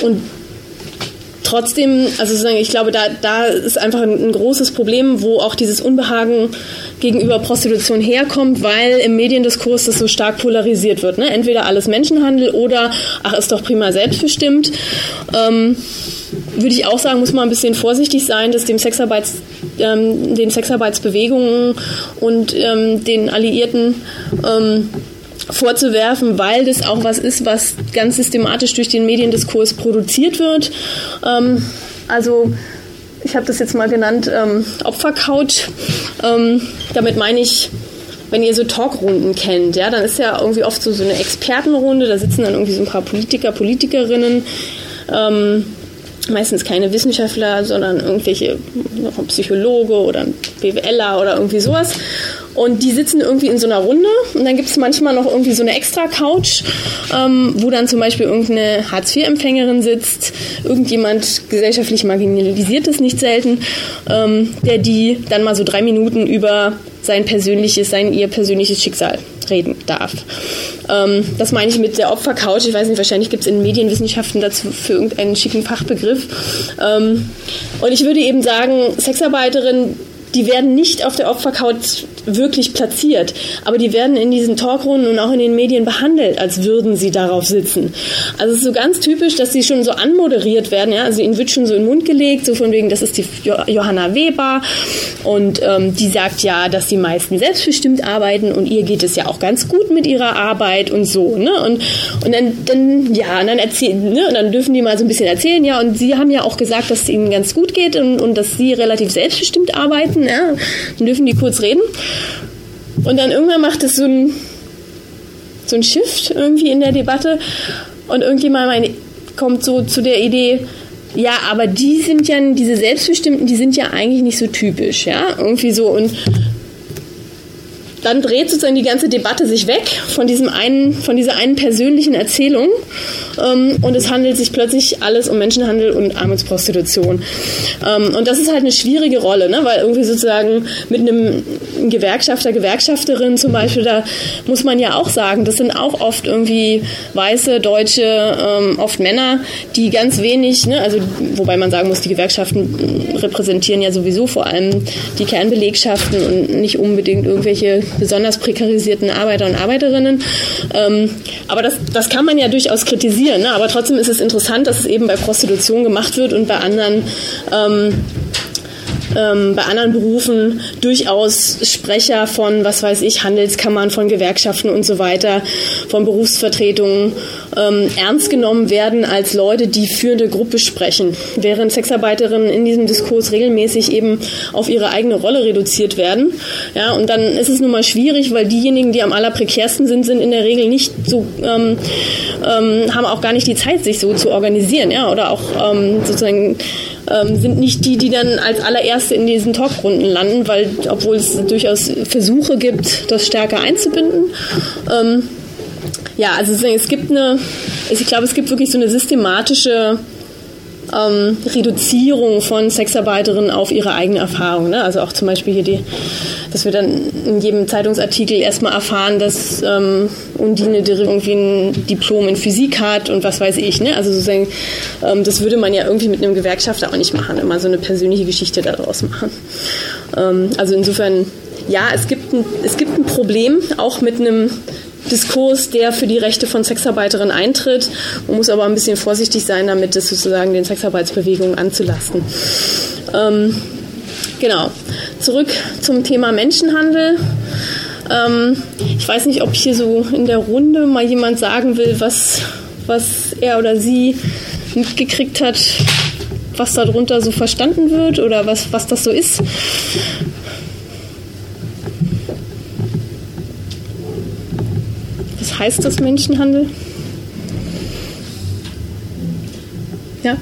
und trotzdem, also sozusagen, ich glaube, da, da ist einfach ein, ein, großes Problem, wo auch dieses Unbehagen gegenüber Prostitution herkommt, weil im Mediendiskurs das so stark polarisiert wird. Ne? Entweder alles Menschenhandel oder, ach, ist doch prima selbstbestimmt. Ähm, würde ich auch sagen, muss man ein bisschen vorsichtig sein, dass dem Sexarbeits, ähm, den Sexarbeitsbewegungen und ähm, den Alliierten ähm, vorzuwerfen, weil das auch was ist, was ganz systematisch durch den Mediendiskurs produziert wird. Ähm, also ich habe das jetzt mal genannt ähm, Opfercouch. Ähm, damit meine ich, wenn ihr so Talkrunden kennt, ja, dann ist ja irgendwie oft so, so eine Expertenrunde, da sitzen dann irgendwie so ein paar Politiker, Politikerinnen. Ähm, meistens keine Wissenschaftler, sondern irgendwelche noch ein Psychologe oder ein BWLer oder irgendwie sowas. Und die sitzen irgendwie in so einer Runde und dann gibt es manchmal noch irgendwie so eine extra Couch, ähm, wo dann zum Beispiel irgendeine Hartz-IV-Empfängerin sitzt, irgendjemand gesellschaftlich marginalisiert ist, nicht selten, ähm, der die dann mal so drei Minuten über sein persönliches, sein ihr persönliches Schicksal reden darf. Ähm, das meine ich mit der Opfercouch. Ich weiß nicht, wahrscheinlich gibt es in Medienwissenschaften dazu für irgendeinen schicken Fachbegriff. Ähm, und ich würde eben sagen, Sexarbeiterin die werden nicht auf der Opfercouch wirklich platziert, aber die werden in diesen Talkrunden und auch in den Medien behandelt, als würden sie darauf sitzen. Also es ist so ganz typisch, dass sie schon so anmoderiert werden. Ja? Also ihnen wird schon so in den Mund gelegt, so von wegen, das ist die Johanna Weber und ähm, die sagt ja, dass die meisten selbstbestimmt arbeiten und ihr geht es ja auch ganz gut mit ihrer Arbeit und so. Ne? Und, und dann, dann, ja, und dann erzählen, ne? und dann dürfen die mal so ein bisschen erzählen, ja, und sie haben ja auch gesagt, dass es ihnen ganz gut geht und, und dass sie relativ selbstbestimmt arbeiten ja, dann dürfen die kurz reden. Und dann irgendwann macht es so ein, so ein Shift irgendwie in der Debatte. Und irgendjemand kommt so zu der Idee, ja, aber die sind ja, diese Selbstbestimmten, die sind ja eigentlich nicht so typisch, ja, irgendwie so. Und dann dreht sozusagen die ganze Debatte sich weg von diesem einen, von dieser einen persönlichen Erzählung ähm, und es handelt sich plötzlich alles um Menschenhandel und Armutsprostitution. Ähm, und das ist halt eine schwierige Rolle, ne? weil irgendwie sozusagen mit einem Gewerkschafter, Gewerkschafterin zum Beispiel, da muss man ja auch sagen, das sind auch oft irgendwie weiße, deutsche, ähm, oft Männer, die ganz wenig, ne? also wobei man sagen muss, die Gewerkschaften repräsentieren ja sowieso vor allem die Kernbelegschaften und nicht unbedingt irgendwelche besonders prekarisierten Arbeiter und Arbeiterinnen. Ähm, aber das, das kann man ja durchaus kritisieren. Ne? Aber trotzdem ist es interessant, dass es eben bei Prostitution gemacht wird und bei anderen ähm, ähm, bei anderen Berufen durchaus Sprecher von, was weiß ich, Handelskammern, von Gewerkschaften und so weiter, von Berufsvertretungen ähm, ernst genommen werden als Leute, die für eine Gruppe sprechen, während Sexarbeiterinnen in diesem Diskurs regelmäßig eben auf ihre eigene Rolle reduziert werden. Ja, und dann ist es nun mal schwierig, weil diejenigen, die am allerprekärsten sind, sind in der Regel nicht so, ähm, ähm, haben auch gar nicht die Zeit, sich so zu organisieren, ja, oder auch ähm, sozusagen ähm, sind nicht die, die dann als allererste in diesen Talkrunden landen, weil obwohl es durchaus Versuche gibt, das stärker einzubinden. Ähm, ja, also es gibt eine, ich glaube, es gibt wirklich so eine systematische ähm, Reduzierung von Sexarbeiterinnen auf ihre eigene Erfahrung. Ne? Also auch zum Beispiel hier die, dass wir dann in jedem Zeitungsartikel erstmal erfahren, dass ähm, Undine irgendwie ein Diplom in Physik hat und was weiß ich. Ne? Also sozusagen, ähm, das würde man ja irgendwie mit einem Gewerkschafter auch nicht machen, immer so eine persönliche Geschichte daraus machen. Ähm, also insofern, ja, es gibt, ein, es gibt ein Problem, auch mit einem Diskurs, der für die Rechte von Sexarbeiterinnen eintritt. Man muss aber ein bisschen vorsichtig sein, damit es sozusagen den Sexarbeitsbewegungen anzulasten. Ähm, genau. Zurück zum Thema Menschenhandel. Ähm, ich weiß nicht, ob hier so in der Runde mal jemand sagen will, was, was er oder sie mitgekriegt hat, was darunter so verstanden wird oder was, was das so ist. Heißt das Menschenhandel? Ja?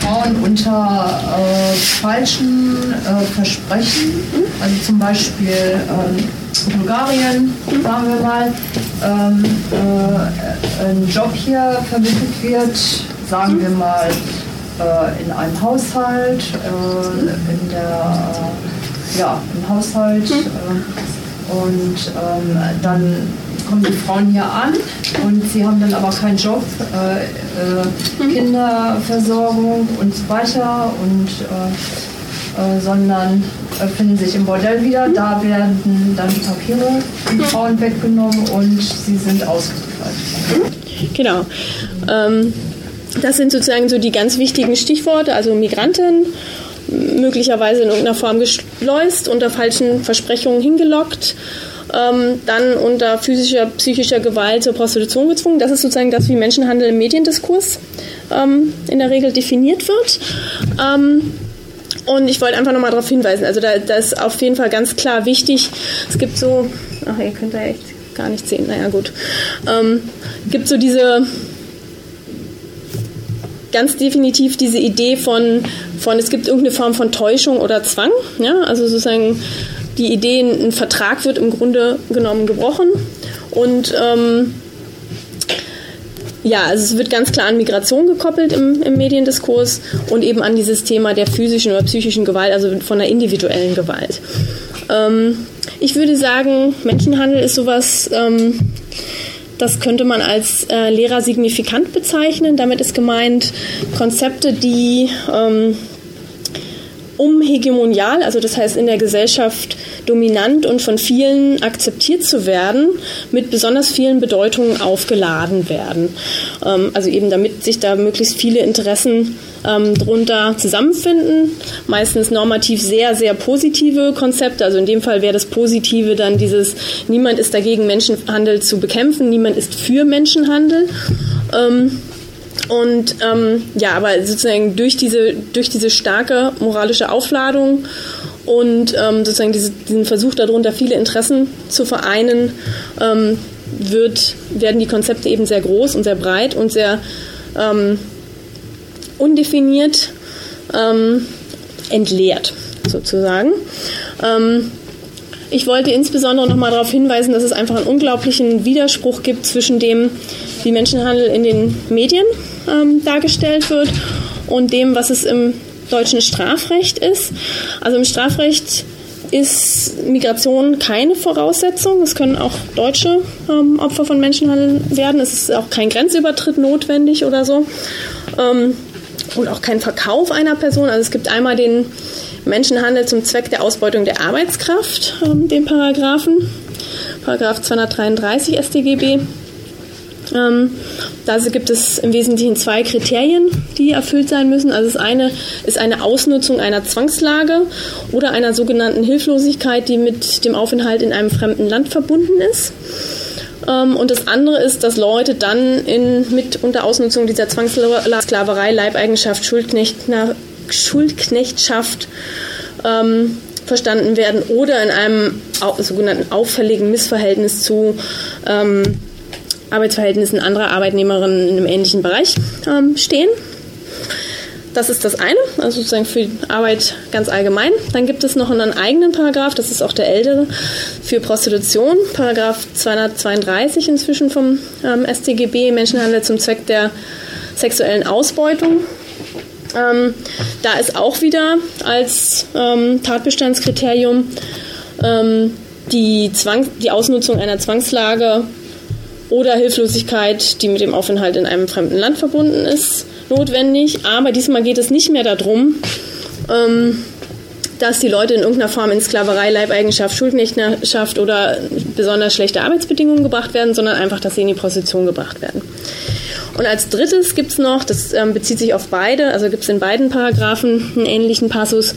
Frauen unter äh, falschen äh, Versprechen, also zum Beispiel äh, Bulgarien, sagen wir mal, ähm, äh, ein Job hier vermittelt wird, sagen wir mal äh, in einem Haushalt, äh, in der, ja, im Haushalt und ähm, dann kommen die Frauen hier an und sie haben dann aber keinen Job, äh, äh, Kinderversorgung und so weiter und äh, äh sondern äh, finden sich im Bordell wieder. Da werden dann die Papiere den Frauen weggenommen und sie sind ausgeliefert. Genau. Ähm, das sind sozusagen so die ganz wichtigen Stichworte, also Migranten möglicherweise in irgendeiner Form geschleust, unter falschen Versprechungen hingelockt ähm, dann unter physischer, psychischer Gewalt zur Prostitution gezwungen. Das ist sozusagen das, wie Menschenhandel im Mediendiskurs ähm, in der Regel definiert wird. Ähm, und ich wollte einfach nochmal darauf hinweisen, also da, da ist auf jeden Fall ganz klar wichtig, es gibt so, ach, ihr könnt da echt gar nicht sehen, naja gut, ähm, gibt so diese ganz definitiv diese Idee von, von es gibt irgendeine Form von Täuschung oder Zwang, ja, also sozusagen die Idee, ein Vertrag wird im Grunde genommen gebrochen und ähm, ja, also es wird ganz klar an Migration gekoppelt im, im, Mediendiskurs und eben an dieses Thema der physischen oder psychischen Gewalt, also von der individuellen Gewalt. Ähm, ich würde sagen, Menschenhandel ist sowas, ähm, das könnte man als äh, Lehrer signifikant bezeichnen. Damit ist gemeint Konzepte, die ähm, um hegemonial, also das heißt in der Gesellschaft dominant und von vielen akzeptiert zu werden, mit besonders vielen Bedeutungen aufgeladen werden. Ähm, also eben damit sich da möglichst viele Interessen ähm, drunter zusammenfinden. Meistens normativ sehr, sehr positive Konzepte. Also in dem Fall wäre das Positive dann dieses, niemand ist dagegen, Menschenhandel zu bekämpfen, niemand ist für Menschenhandel. Ähm, und ähm, ja, aber sozusagen durch diese, durch diese starke moralische Aufladung und ähm, sozusagen diese, diesen Versuch darunter, viele Interessen zu vereinen, ähm, wird, werden die Konzepte eben sehr groß und sehr breit und sehr ähm, undefiniert ähm, entleert, sozusagen. Ähm, ich wollte insbesondere noch mal darauf hinweisen, dass es einfach einen unglaublichen Widerspruch gibt zwischen dem, wie Menschenhandel in den Medien ähm, dargestellt wird und dem, was es im deutschen Strafrecht ist. Also im Strafrecht ist Migration keine Voraussetzung. Es können auch deutsche ähm, Opfer von Menschenhandel werden. Es ist auch kein Grenzübertritt notwendig oder so. Ähm, und auch kein Verkauf einer Person. Also es gibt einmal den Menschenhandel zum Zweck der Ausbeutung der Arbeitskraft, ähm, den Paragraphen, Paragraph 233 StGB. Ähm, da gibt es im Wesentlichen zwei Kriterien, die erfüllt sein müssen. Also das eine ist eine Ausnutzung einer Zwangslage oder einer sogenannten Hilflosigkeit, die mit dem Aufenthalt in einem fremden Land verbunden ist. Ähm, und das andere ist, dass Leute dann in, mit unter Ausnutzung dieser Zwangssklaverei, Leibeigenschaft, Schuldknecht, Schuldknechtschaft ähm, verstanden werden oder in einem sogenannten auffälligen Missverhältnis zu ähm, Arbeitsverhältnissen anderer Arbeitnehmerinnen in einem ähnlichen Bereich ähm, stehen. Das ist das eine, also sozusagen für Arbeit ganz allgemein. Dann gibt es noch einen eigenen Paragraph, das ist auch der ältere, für Prostitution, Paragraph 232 inzwischen vom ähm, StGB, Menschenhandel zum Zweck der sexuellen Ausbeutung. Ähm, da ist auch wieder als ähm, Tatbestandskriterium ähm, die, Zwang, die Ausnutzung einer Zwangslage oder Hilflosigkeit, die mit dem Aufenthalt in einem fremden Land verbunden ist, notwendig. Aber diesmal geht es nicht mehr darum, ähm, dass die Leute in irgendeiner Form in Sklaverei, Leibeigenschaft, Schuldknechtschaft oder besonders schlechte Arbeitsbedingungen gebracht werden, sondern einfach, dass sie in die Prostitution gebracht werden. Und als drittes gibt es noch, das ähm, bezieht sich auf beide, also gibt es in beiden Paragraphen einen ähnlichen Passus,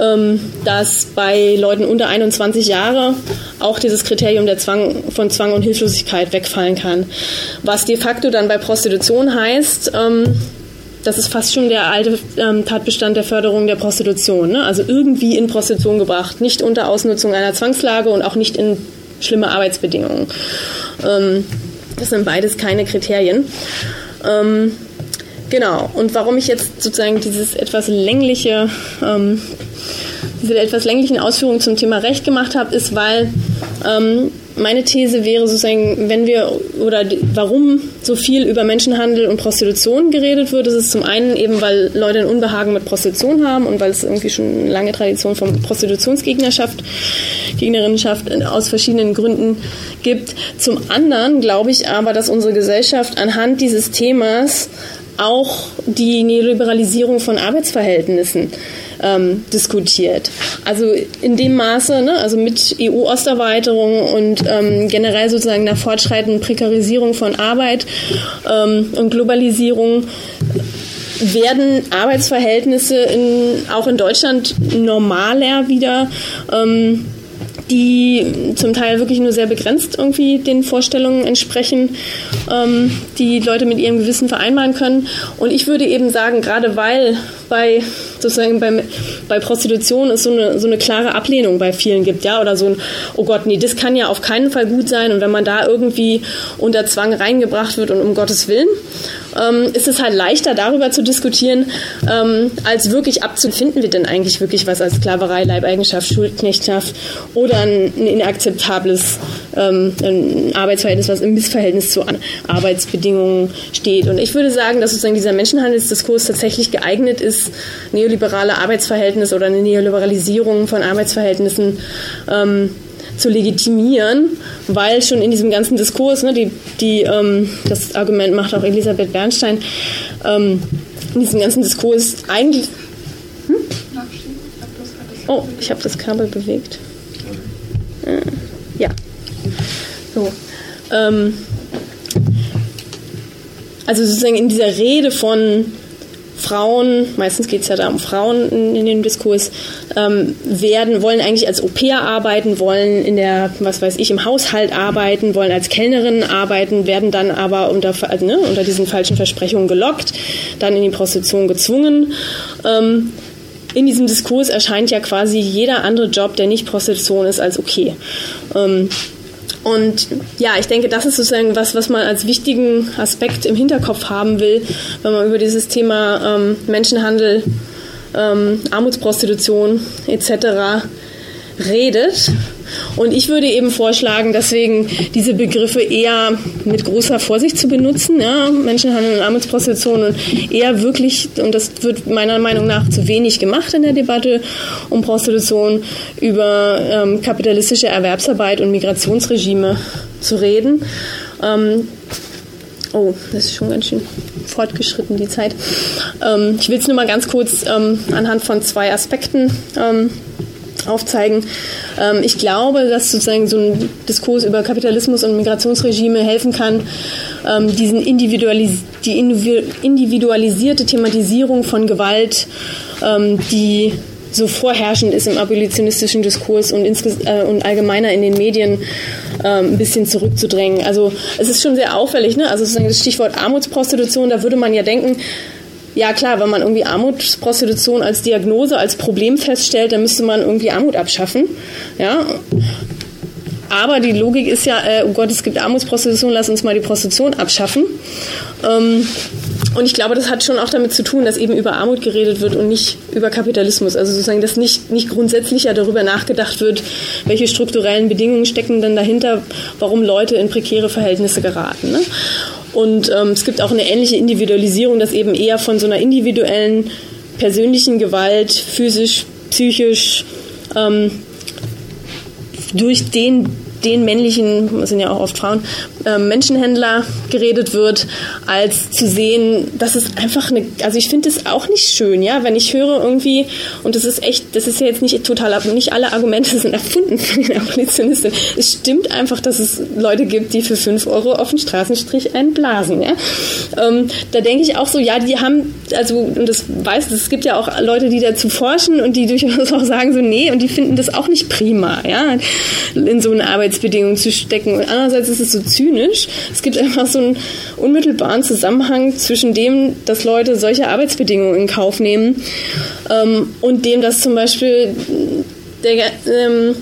ähm, dass bei Leuten unter 21 Jahre auch dieses Kriterium der Zwang, von Zwang und Hilflosigkeit wegfallen kann. Was de facto dann bei Prostitution heißt, ähm, das ist fast schon der alte ähm, Tatbestand der Förderung der Prostitution. Ne? Also irgendwie in Prostitution gebracht, nicht unter Ausnutzung einer Zwangslage und auch nicht in schlimme Arbeitsbedingungen. Ähm, das sind beides keine Kriterien. Ähm, genau. Und warum ich jetzt sozusagen dieses etwas längliche ähm, diese etwas länglichen Ausführungen zum Thema Recht gemacht habe, ist, weil ähm, meine These wäre sozusagen, wenn wir oder warum so viel über Menschenhandel und Prostitution geredet wird, ist es zum einen eben, weil Leute ein Unbehagen mit Prostitution haben und weil es irgendwie schon eine lange Tradition von Prostitutionsgegnerschaft, Gegnerinnenschaft aus verschiedenen Gründen gibt. Zum anderen glaube ich aber, dass unsere Gesellschaft anhand dieses Themas auch die Neoliberalisierung von Arbeitsverhältnissen ähm, diskutiert. Also in dem Maße, ne, also mit EU-Osterweiterung und ähm, generell sozusagen der fortschreitenden Prekarisierung von Arbeit ähm, und Globalisierung werden Arbeitsverhältnisse in, auch in Deutschland normaler wieder. Ähm, die zum Teil wirklich nur sehr begrenzt irgendwie den Vorstellungen entsprechen, ähm, die Leute mit ihrem Gewissen vereinbaren können. Und ich würde eben sagen, gerade weil bei sozusagen bei, bei Prostitution es so eine, so eine klare Ablehnung bei vielen gibt, ja, oder so ein, oh Gott, nee, das kann ja auf keinen Fall gut sein und wenn man da irgendwie unter Zwang reingebracht wird und um Gottes Willen, ähm, ist es halt leichter darüber zu diskutieren, ähm, als wirklich abzufinden wir denn eigentlich wirklich was als Sklaverei, Leibeigenschaft, Schuldknechtschaft oder ein, inakzeptables ähm, ein Arbeitsverhältnis, was im Missverhältnis zu Arbeitsbedingungen steht. Und ich würde sagen, dass sozusagen dieser Menschenhandelsdiskurs tatsächlich geeignet ist, neoliberale Arbeitsverhältnisse oder eine Neoliberalisierung von Arbeitsverhältnissen ähm, zu legitimieren, weil schon in diesem ganzen Diskurs, ne, die, die, ähm, das Argument macht auch Elisabeth Bernstein, ähm, in diesem ganzen Diskurs eigentlich. Hm? Oh, ich habe das Kabel bewegt. Äh, ja. So. Ähm, also sozusagen in dieser Rede von Frauen, meistens geht es ja da um Frauen in, in dem Diskurs, ähm, werden, wollen eigentlich als Au-pair arbeiten, wollen in der, was weiß ich, im Haushalt arbeiten, wollen als Kellnerin arbeiten, werden dann aber unter, also, ne, unter diesen falschen Versprechungen gelockt, dann in die Prostitution gezwungen. Ähm, in diesem Diskurs erscheint ja quasi jeder andere Job, der nicht Prostitution ist, als okay. Ähm, und ja, ich denke, das ist sozusagen was, was man als wichtigen Aspekt im Hinterkopf haben will, wenn man über dieses Thema ähm, Menschenhandel, ähm, Armutsprostitution etc. redet. Und ich würde eben vorschlagen, deswegen diese Begriffe eher mit großer Vorsicht zu benutzen, ja, Menschenhandel und Armutsprostitution und eher wirklich, und das wird meiner Meinung nach zu wenig gemacht in der Debatte um Prostitution, über ähm, kapitalistische Erwerbsarbeit und Migrationsregime zu reden. Ähm, Oh, das ist schon ganz schön fortgeschritten, die Zeit. Ähm, ich will es nur mal ganz kurz ähm, anhand von zwei Aspekten ähm, aufzeigen. Ähm, ich glaube, dass sozusagen so ein Diskurs über Kapitalismus und Migrationsregime helfen kann, ähm, diesen Individualis die individualisierte Thematisierung von Gewalt, ähm, die so vorherrschend ist im abolitionistischen Diskurs und, äh, und allgemeiner in den Medien ähm, ein bisschen zurückzudrängen. Also es ist schon sehr auffällig, ne? Also sozusagen das Stichwort Armutsprostitution, da würde man ja denken, ja klar, wenn man irgendwie Armutsprostitution als Diagnose, als Problem feststellt, dann müsste man irgendwie Armut abschaffen. Ja. aber die Logik ist ja, äh, oh Gott, es gibt Armutsprostitution, lass uns mal die Prostitution abschaffen. Ähm, und ich glaube, das hat schon auch damit zu tun, dass eben über Armut geredet wird und nicht über Kapitalismus. Also sozusagen, dass nicht, nicht grundsätzlich ja darüber nachgedacht wird, welche strukturellen Bedingungen stecken denn dahinter, warum Leute in prekäre Verhältnisse geraten. Ne? Und ähm, es gibt auch eine ähnliche Individualisierung, dass eben eher von so einer individuellen, persönlichen Gewalt, physisch, psychisch, ähm, durch den den männlichen, das sind ja auch oft Frauen, äh, Menschenhändler geredet wird, als zu sehen, dass es einfach eine, also ich finde es auch nicht schön, ja, wenn ich höre irgendwie, und das ist echt, das ist ja jetzt nicht total, nicht alle Argumente sind erfunden von den Abolitionisten. Es stimmt einfach, dass es Leute gibt, die für 5 Euro auf den Straßenstrich einblasen, ja. Ähm, da denke ich auch so, ja, die haben, also, und das weiß, es gibt ja auch Leute, die dazu forschen und die durchaus auch sagen so, nee, und die finden das auch nicht prima, ja, in so eine Arbeits Arbeitsbedingungen zu stecken. Und andererseits ist es so zynisch. Es gibt einfach so einen unmittelbaren Zusammenhang zwischen dem, dass Leute solche Arbeitsbedingungen in Kauf nehmen ähm, und dem, dass zum Beispiel der, ähm,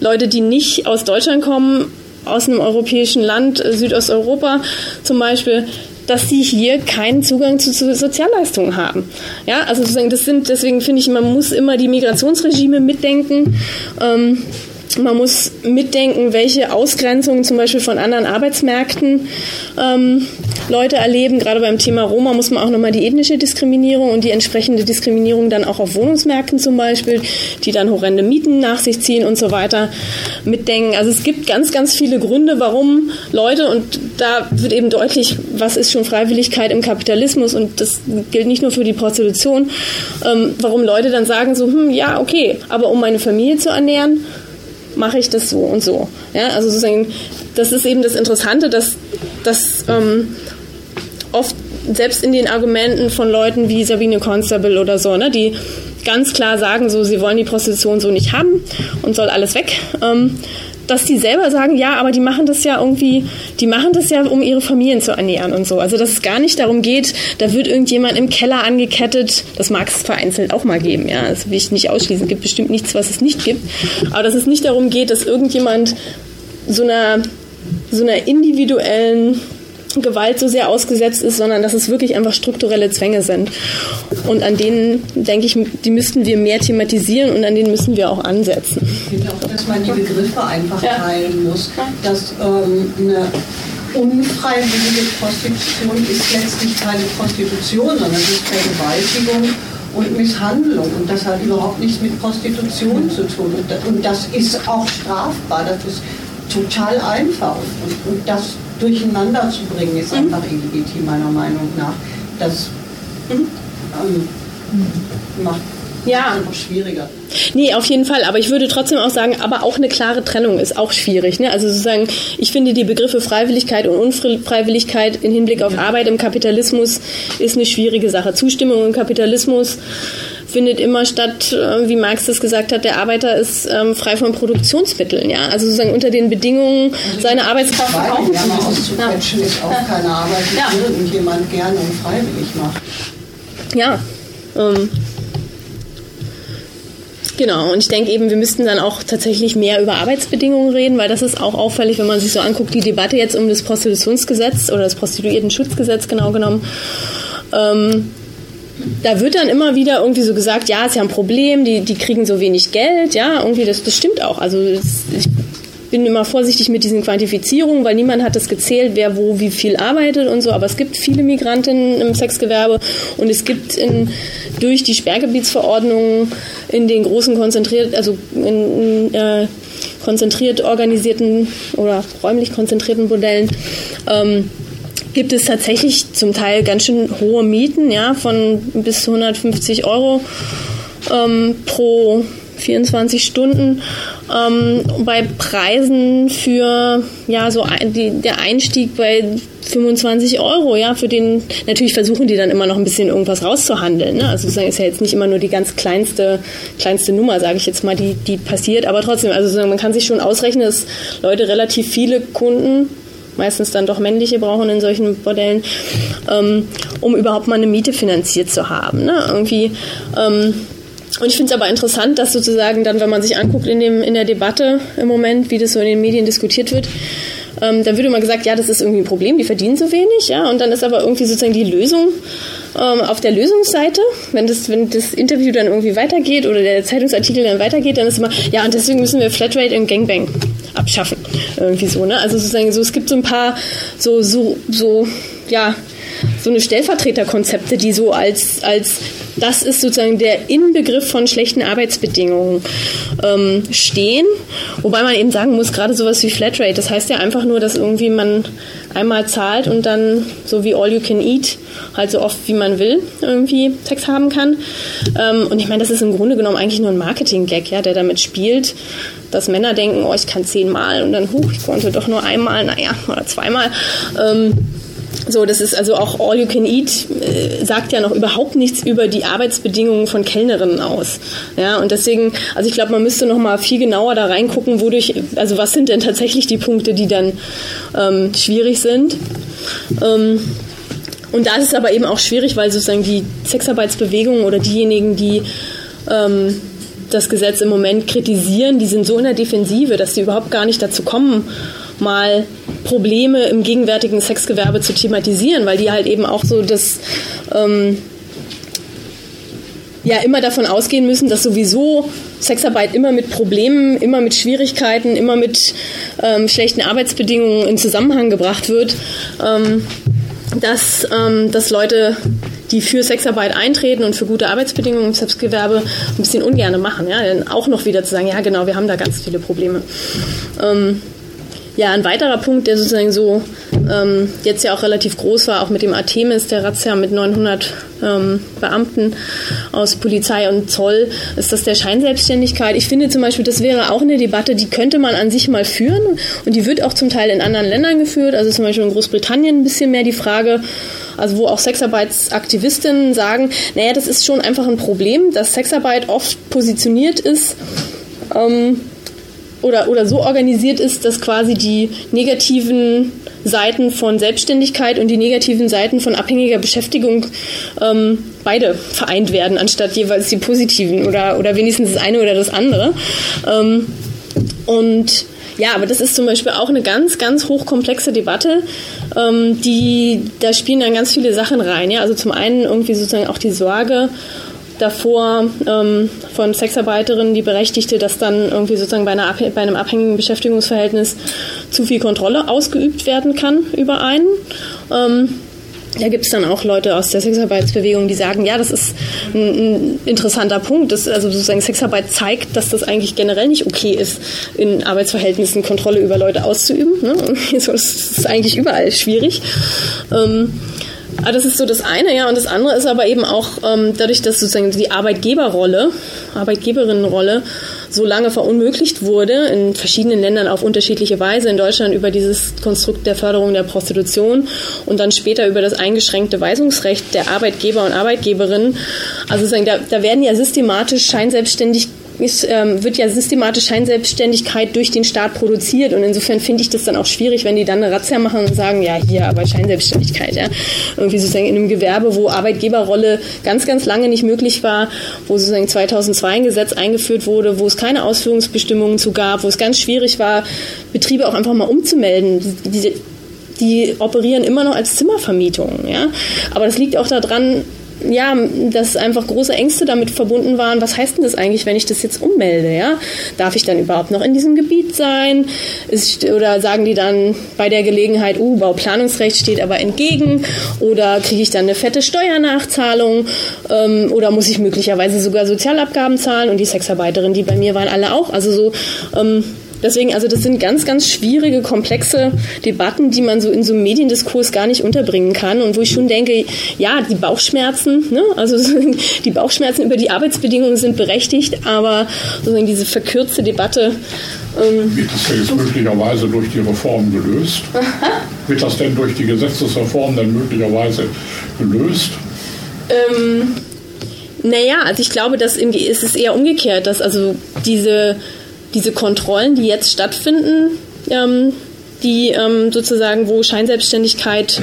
Leute, die nicht aus Deutschland kommen, aus einem europäischen Land, äh, Südosteuropa zum Beispiel, dass sie hier keinen Zugang zu, zu, Sozialleistungen haben. Ja, also sozusagen, das sind, deswegen finde ich, man muss immer die Migrationsregime mitdenken. Ähm, man muss mitdenken, welche Ausgrenzungen zum Beispiel von anderen Arbeitsmärkten ähm, Leute erleben. Gerade beim Thema Roma muss man auch nochmal die ethnische Diskriminierung und die entsprechende Diskriminierung dann auch auf Wohnungsmärkten zum Beispiel, die dann horrende Mieten nach sich ziehen und so weiter, mitdenken. Also es gibt ganz, ganz viele Gründe, warum Leute, und da wird eben deutlich, was ist schon Freiwilligkeit im Kapitalismus und das gilt nicht nur für die Prostitution, ähm, warum Leute dann sagen so, hm, ja, okay, aber um meine Familie zu ernähren, mache ich das so und so. Ja, also sozusagen, das ist eben das Interessante, dass, dass ähm, oft selbst in den Argumenten von Leuten wie Sabine Constable oder so, ne, die ganz klar sagen, so, sie wollen die Prostitution so nicht haben und soll alles weg. Ähm, dass die selber sagen, ja, aber die machen das ja irgendwie, die machen das ja, um ihre Familien zu ernähren und so. Also dass es gar nicht darum geht, da wird irgendjemand im Keller angekettet, das mag es vereinzelt auch mal geben, ja, das will ich nicht ausschließen, es gibt bestimmt nichts, was es nicht gibt, aber dass es nicht darum geht, dass irgendjemand so einer, so einer individuellen Gewalt so sehr ausgesetzt ist, sondern dass es wirklich einfach strukturelle Zwänge sind. Und an denen, denke ich, die müssten wir mehr thematisieren und an denen müssen wir auch ansetzen. Ich finde auch, dass man die Begriffe einfach ja. teilen muss. Dass ähm, eine unfreiwillige Prostitution ist letztlich keine Prostitution, sondern es ist Vergewaltigung und Misshandlung. Und das hat überhaupt nichts mit Prostitution zu tun. Und das ist auch strafbar. Das ist total einfach. Und, und das durcheinander zu bringen, ist mhm. einfach illegitim, meiner Meinung nach. Das mhm. ähm, macht ja. einfach schwieriger. Nee, auf jeden Fall. Aber ich würde trotzdem auch sagen, aber auch eine klare Trennung ist auch schwierig. Ne? Also sozusagen, ich finde die Begriffe Freiwilligkeit und Unfreiwilligkeit im Hinblick auf Arbeit im Kapitalismus ist eine schwierige Sache. Zustimmung im Kapitalismus findet immer statt, äh, wie Marx das gesagt hat, der Arbeiter ist ähm, frei von Produktionsmitteln. Ja? Also sozusagen unter den Bedingungen also seine Arbeitskraft müssen. Ja. ist auch keine Arbeit, die ja. irgendjemand gerne und freiwillig macht. Ja. Ähm, Genau, und ich denke eben, wir müssten dann auch tatsächlich mehr über Arbeitsbedingungen reden, weil das ist auch auffällig, wenn man sich so anguckt, die Debatte jetzt um das Prostitutionsgesetz oder das Prostituierten-Schutzgesetz genau genommen. Ähm, da wird dann immer wieder irgendwie so gesagt, ja, ist ja ein Problem, die, die kriegen so wenig Geld, ja, irgendwie, das, das stimmt auch. Also das, ich bin immer vorsichtig mit diesen Quantifizierungen, weil niemand hat das gezählt, wer wo wie viel arbeitet und so, aber es gibt viele Migrantinnen im Sexgewerbe und es gibt in, durch die Sperrgebietsverordnungen in den großen konzentriert, also in, in äh, konzentriert organisierten oder räumlich konzentrierten Modellen ähm, gibt es tatsächlich zum Teil ganz schön hohe Mieten, ja, von bis zu 150 Euro ähm, pro 24 Stunden. Ähm, bei Preisen für ja so ein, die, der Einstieg bei 25 Euro, ja, für den natürlich versuchen die dann immer noch ein bisschen irgendwas rauszuhandeln. Ne? Also sozusagen ist ja jetzt nicht immer nur die ganz kleinste, kleinste Nummer, sage ich jetzt mal, die, die passiert, aber trotzdem, also man kann sich schon ausrechnen, dass Leute relativ viele Kunden meistens dann doch männliche brauchen in solchen Bordellen, ähm, um überhaupt mal eine Miete finanziert zu haben. Ne? Irgendwie ähm, und ich finde es aber interessant, dass sozusagen dann, wenn man sich anguckt in, dem, in der Debatte im Moment, wie das so in den Medien diskutiert wird, ähm, dann wird immer gesagt, ja, das ist irgendwie ein Problem, die verdienen so wenig, ja, und dann ist aber irgendwie sozusagen die Lösung ähm, auf der Lösungsseite, wenn das, wenn das Interview dann irgendwie weitergeht oder der Zeitungsartikel dann weitergeht, dann ist immer, ja, und deswegen müssen wir Flatrate und Gangbang abschaffen, irgendwie so, ne, also sozusagen so, es gibt so ein paar so, so, so, ja, so eine Stellvertreterkonzepte, die so als, als das ist sozusagen der Inbegriff von schlechten Arbeitsbedingungen ähm, stehen. Wobei man eben sagen muss, gerade sowas wie Flatrate, das heißt ja einfach nur, dass irgendwie man einmal zahlt und dann so wie All You Can Eat halt so oft wie man will irgendwie Sex haben kann. Ähm, und ich meine, das ist im Grunde genommen eigentlich nur ein Marketing-Gag, ja, der damit spielt, dass Männer denken, oh, ich kann zehnmal und dann, huch, ich konnte doch nur einmal, naja, oder zweimal. Ähm, so, das ist also auch All You Can Eat äh, sagt ja noch überhaupt nichts über die Arbeitsbedingungen von Kellnerinnen aus. Ja, und deswegen, also ich glaube, man müsste noch mal viel genauer da reingucken, wodurch, also was sind denn tatsächlich die Punkte, die dann ähm, schwierig sind. Ähm, und da ist es aber eben auch schwierig, weil sozusagen die Sexarbeitsbewegung oder diejenigen, die ähm, das Gesetz im Moment kritisieren, die sind so in der Defensive, dass sie überhaupt gar nicht dazu kommen, mal Probleme im gegenwärtigen Sexgewerbe zu thematisieren, weil die halt eben auch so das ähm, ja immer davon ausgehen müssen, dass sowieso Sexarbeit immer mit Problemen, immer mit Schwierigkeiten, immer mit ähm, schlechten Arbeitsbedingungen in Zusammenhang gebracht wird, ähm, dass, ähm, dass Leute, die für Sexarbeit eintreten und für gute Arbeitsbedingungen im Sexgewerbe ein bisschen ungerne machen, ja, dann auch noch wieder zu sagen, ja genau, wir haben da ganz viele Probleme. Ähm, ja, ein weiterer Punkt, der sozusagen so ähm, jetzt ja auch relativ groß war, auch mit dem Artemis, der Razzia mit 900 ähm, Beamten aus Polizei und Zoll, ist das der Scheinselbstständigkeit. Ich finde zum Beispiel, das wäre auch eine Debatte, die könnte man an sich mal führen und die wird auch zum Teil in anderen Ländern geführt, also zum Beispiel in Großbritannien ein bisschen mehr die Frage, also wo auch Sexarbeitsaktivistinnen sagen, naja, das ist schon einfach ein Problem, dass Sexarbeit oft positioniert ist. Ähm, oder, oder so organisiert ist, dass quasi die negativen Seiten von Selbstständigkeit und die negativen Seiten von abhängiger Beschäftigung ähm, beide vereint werden, anstatt jeweils die positiven oder, oder wenigstens das eine oder das andere. Ähm, und ja, aber das ist zum Beispiel auch eine ganz, ganz hochkomplexe Debatte, ähm, die, da spielen dann ganz viele Sachen rein. Ja? Also zum einen irgendwie sozusagen auch die Sorge davor ähm, von Sexarbeiterinnen die Berechtigte, dass dann irgendwie sozusagen bei, einer, bei einem abhängigen Beschäftigungsverhältnis zu viel Kontrolle ausgeübt werden kann über einen. Ähm, da gibt es dann auch Leute aus der Sexarbeitsbewegung, die sagen, ja, das ist ein, ein interessanter Punkt. Das, also sozusagen Sexarbeit zeigt, dass das eigentlich generell nicht okay ist, in Arbeitsverhältnissen Kontrolle über Leute auszuüben. Ne? das ist eigentlich überall schwierig. Ähm, aber ah, das ist so das eine, ja. Und das andere ist aber eben auch ähm, dadurch, dass sozusagen die Arbeitgeberrolle, Arbeitgeberinnenrolle so lange verunmöglicht wurde, in verschiedenen Ländern auf unterschiedliche Weise, in Deutschland über dieses Konstrukt der Förderung der Prostitution und dann später über das eingeschränkte Weisungsrecht der Arbeitgeber und Arbeitgeberinnen. Also sozusagen, da, da werden ja systematisch scheinselbstständig ist, ähm, wird ja systematisch Scheinselbstständigkeit durch den Staat produziert und insofern finde ich das dann auch schwierig, wenn die dann eine Razzia machen und sagen, ja, hier aber Scheinselbstständigkeit, ja. Irgendwie sozusagen in einem Gewerbe, wo Arbeitgeberrolle ganz, ganz lange nicht möglich war, wo sozusagen 2002 ein Gesetz eingeführt wurde, wo es keine Ausführungsbestimmungen zu gab, wo es ganz schwierig war, Betriebe auch einfach mal umzumelden. Die, die operieren immer noch als Zimmervermietung, ja. Aber das liegt auch daran, ja, dass einfach große Ängste damit verbunden waren. Was heißt denn das eigentlich, wenn ich das jetzt ummelde? Ja? Darf ich dann überhaupt noch in diesem Gebiet sein? Ist, oder sagen die dann bei der Gelegenheit, uh, Bauplanungsrecht steht aber entgegen? Oder kriege ich dann eine fette Steuernachzahlung? Ähm, oder muss ich möglicherweise sogar Sozialabgaben zahlen? Und die Sexarbeiterinnen, die bei mir waren, alle auch. Also so. Ähm, Deswegen, also das sind ganz, ganz schwierige, komplexe Debatten, die man so in so einem Mediendiskurs gar nicht unterbringen kann und wo ich schon denke, ja, die Bauchschmerzen, ne? also die Bauchschmerzen über die Arbeitsbedingungen sind berechtigt, aber sozusagen diese verkürzte Debatte. Ähm, Wird das jetzt möglicherweise durch die Reform gelöst? Wird das denn durch die Gesetzesreform dann möglicherweise gelöst? Ähm, naja, also ich glaube, dass im, es ist eher umgekehrt, dass also diese diese Kontrollen, die jetzt stattfinden, ähm, die ähm, sozusagen, wo Scheinselbstständigkeit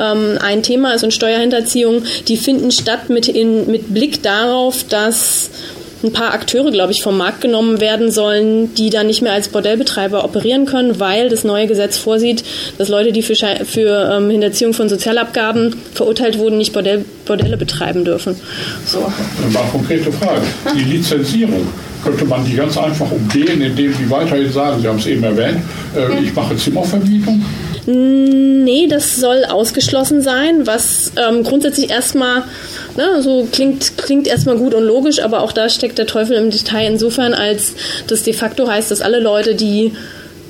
ähm, ein Thema ist und Steuerhinterziehung, die finden statt mit, in, mit Blick darauf, dass ein paar Akteure, glaube ich, vom Markt genommen werden sollen, die dann nicht mehr als Bordellbetreiber operieren können, weil das neue Gesetz vorsieht, dass Leute, die für, für ähm, Hinterziehung von Sozialabgaben verurteilt wurden, nicht Bordell, Bordelle betreiben dürfen. So. Mal konkrete Frage. Die Lizenzierung könnte man die ganz einfach umgehen, indem Sie weiterhin sagen, Sie haben es eben erwähnt, äh, ich mache Zimmervermietung. Nee, das soll ausgeschlossen sein, was ähm, grundsätzlich erstmal ne, so klingt, klingt erstmal gut und logisch, aber auch da steckt der Teufel im Detail insofern, als das de facto heißt, dass alle Leute, die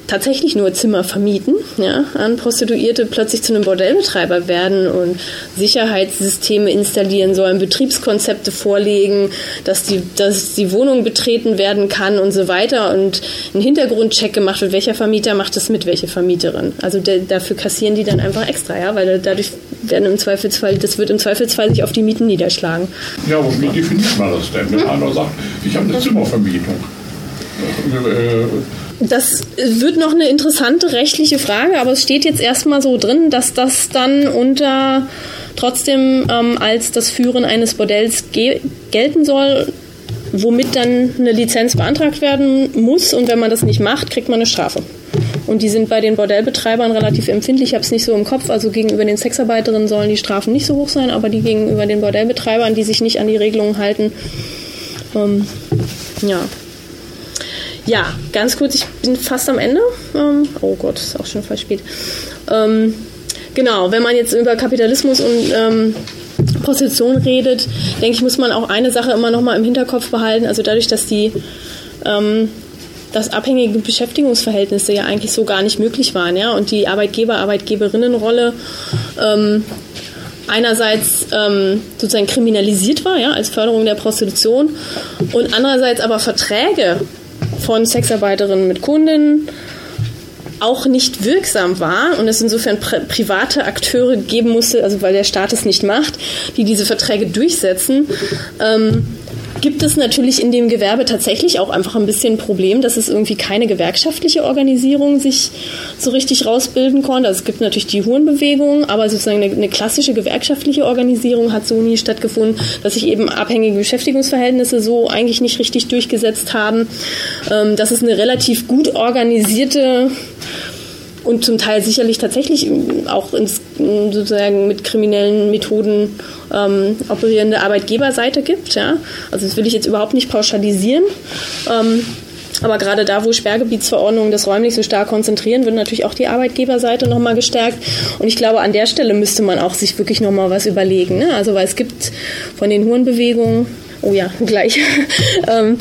tatsächlich nur Zimmer vermieten ja, an Prostituierte, plötzlich zu einem Bordellbetreiber werden und Sicherheitssysteme installieren sollen, Betriebskonzepte vorlegen, dass die, dass die Wohnung betreten werden kann und so weiter und ein Hintergrundcheck gemacht wird, welcher Vermieter macht das mit, welche Vermieterin. Also de, dafür kassieren die dann einfach extra, ja, weil dadurch werden im Zweifelsfall, das wird im Zweifelsfall sich auf die Mieten niederschlagen. Ja, aber definiert man das denn, wenn einer sagt, ich habe eine Zimmervermietung? Äh, das wird noch eine interessante rechtliche Frage, aber es steht jetzt erstmal so drin, dass das dann unter trotzdem ähm, als das Führen eines Bordells gelten soll, womit dann eine Lizenz beantragt werden muss und wenn man das nicht macht, kriegt man eine Strafe. Und die sind bei den Bordellbetreibern relativ empfindlich. Ich habe es nicht so im Kopf. Also gegenüber den Sexarbeiterinnen sollen die Strafen nicht so hoch sein, aber die gegenüber den Bordellbetreibern, die sich nicht an die Regelungen halten, ähm, ja, ja, ganz kurz, ich bin fast am Ende. Ähm, oh Gott, ist auch schon voll spät. Ähm, genau, wenn man jetzt über Kapitalismus und ähm, Prostitution redet, denke ich, muss man auch eine Sache immer noch mal im Hinterkopf behalten. Also dadurch, dass die ähm, dass abhängige Beschäftigungsverhältnisse ja eigentlich so gar nicht möglich waren, ja, und die Arbeitgeber-Arbeitgeberinnenrolle ähm, einerseits ähm, sozusagen kriminalisiert war, ja, als Förderung der Prostitution und andererseits aber Verträge von Sexarbeiterinnen mit Kundinnen auch nicht wirksam war und es insofern private Akteure geben musste, also weil der Staat es nicht macht, die diese Verträge durchsetzen. Ähm, gibt es natürlich in dem Gewerbe tatsächlich auch einfach ein bisschen ein Problem, dass es irgendwie keine gewerkschaftliche Organisierung sich so richtig rausbilden konnte. Also es gibt natürlich die Hurenbewegung, aber sozusagen eine, eine klassische gewerkschaftliche Organisierung hat so nie stattgefunden, dass sich eben abhängige Beschäftigungsverhältnisse so eigentlich nicht richtig durchgesetzt haben. Ähm, dass es eine relativ gut organisierte und zum Teil sicherlich tatsächlich auch ins, sozusagen mit kriminellen Methoden ähm, operierende Arbeitgeberseite gibt. Ja? Also das will ich jetzt überhaupt nicht pauschalisieren. Ähm, aber gerade da, wo Sperrgebietsverordnungen das räumlich so stark konzentrieren, wird natürlich auch die Arbeitgeberseite nochmal gestärkt. Und ich glaube, an der Stelle müsste man auch sich wirklich nochmal was überlegen. Ne? Also weil es gibt von den Hurenbewegungen, oh ja, gleich, ähm,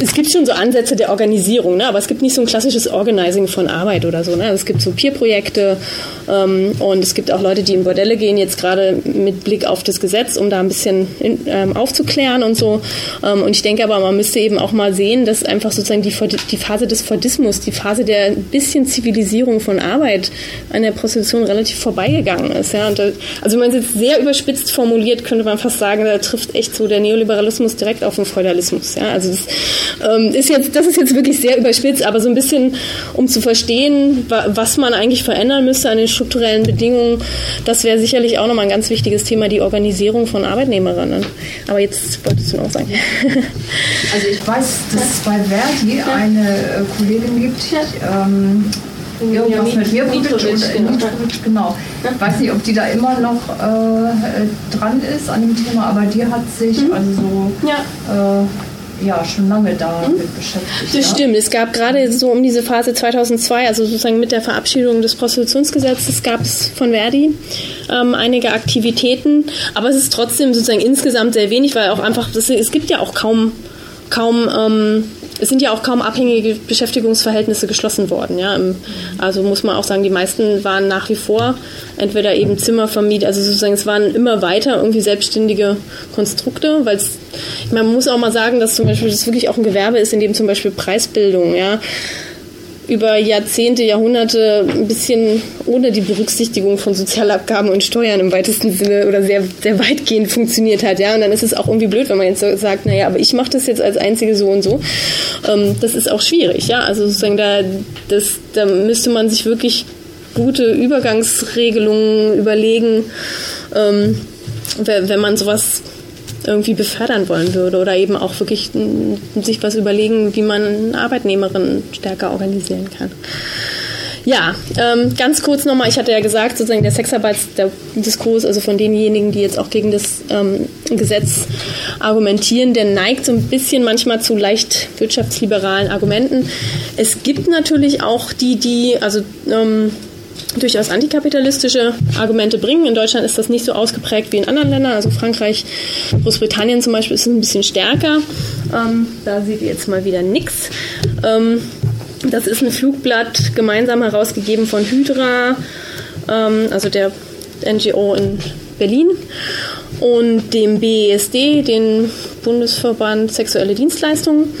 es gibt schon so Ansätze der Organisierung, ne? aber es gibt nicht so ein klassisches Organizing von Arbeit oder so. Ne? Also es gibt so Peer-Projekte ähm, und es gibt auch Leute, die in Bordelle gehen, jetzt gerade mit Blick auf das Gesetz, um da ein bisschen in, ähm, aufzuklären und so. Ähm, und ich denke aber, man müsste eben auch mal sehen, dass einfach sozusagen die, die Phase des Fordismus, die Phase der bisschen Zivilisierung von Arbeit an der Prostitution relativ vorbeigegangen ist. Ja? Da, also wenn man es jetzt sehr überspitzt formuliert, könnte man fast sagen, da trifft echt so der Neoliberalismus direkt auf den Feudalismus. Ja? Also das ähm, ist jetzt, das ist jetzt wirklich sehr überspitzt, aber so ein bisschen, um zu verstehen, was man eigentlich verändern müsste an den strukturellen Bedingungen, das wäre sicherlich auch nochmal ein ganz wichtiges Thema, die Organisierung von Arbeitnehmerinnen. Aber jetzt wolltest du noch sagen. Also ich weiß, dass es bei Verdi eine äh, Kollegin gibt, ähm, irgendwas ja, mit Mirkovic oder genau. genau. Ich weiß nicht, ob die da immer noch äh, dran ist an dem Thema, aber die hat sich mhm. also so ja. äh, ja schon lange damit hm? beschäftigt. Das ja? stimmt. Es gab gerade so um diese Phase 2002, also sozusagen mit der Verabschiedung des Prostitutionsgesetzes, gab es von Verdi ähm, einige Aktivitäten, aber es ist trotzdem sozusagen insgesamt sehr wenig, weil auch einfach, das, es gibt ja auch kaum, kaum ähm, es sind ja auch kaum abhängige Beschäftigungsverhältnisse geschlossen worden. Ja? Also muss man auch sagen, die meisten waren nach wie vor entweder eben Zimmervermieter, also sozusagen es waren immer weiter irgendwie selbstständige Konstrukte, weil es, man muss auch mal sagen, dass zum Beispiel das wirklich auch ein Gewerbe ist, in dem zum Beispiel Preisbildung, ja, über Jahrzehnte, Jahrhunderte ein bisschen ohne die Berücksichtigung von Sozialabgaben und Steuern im weitesten Sinne oder sehr, sehr weitgehend funktioniert hat. Ja, und dann ist es auch irgendwie blöd, wenn man jetzt sagt, naja, aber ich mache das jetzt als einzige so und so. Ähm, das ist auch schwierig. Ja, also sozusagen da, das, da müsste man sich wirklich gute Übergangsregelungen überlegen, ähm, wenn man sowas irgendwie befördern wollen würde oder eben auch wirklich sich was überlegen, wie man Arbeitnehmerinnen stärker organisieren kann. Ja, ähm, ganz kurz nochmal, ich hatte ja gesagt, sozusagen der Sexarbeitsdiskurs, also von denjenigen, die jetzt auch gegen das ähm, Gesetz argumentieren, der neigt so ein bisschen manchmal zu leicht wirtschaftsliberalen Argumenten. Es gibt natürlich auch die, die, also ähm, durchaus antikapitalistische Argumente bringen. In Deutschland ist das nicht so ausgeprägt wie in anderen Ländern. Also Frankreich, Großbritannien zum Beispiel ist ein bisschen stärker. Ähm, da seht ihr jetzt mal wieder nichts. Ähm, das ist ein Flugblatt gemeinsam herausgegeben von Hydra, ähm, also der NGO in Berlin, und dem BESD, den Bundesverband Sexuelle Dienstleistungen,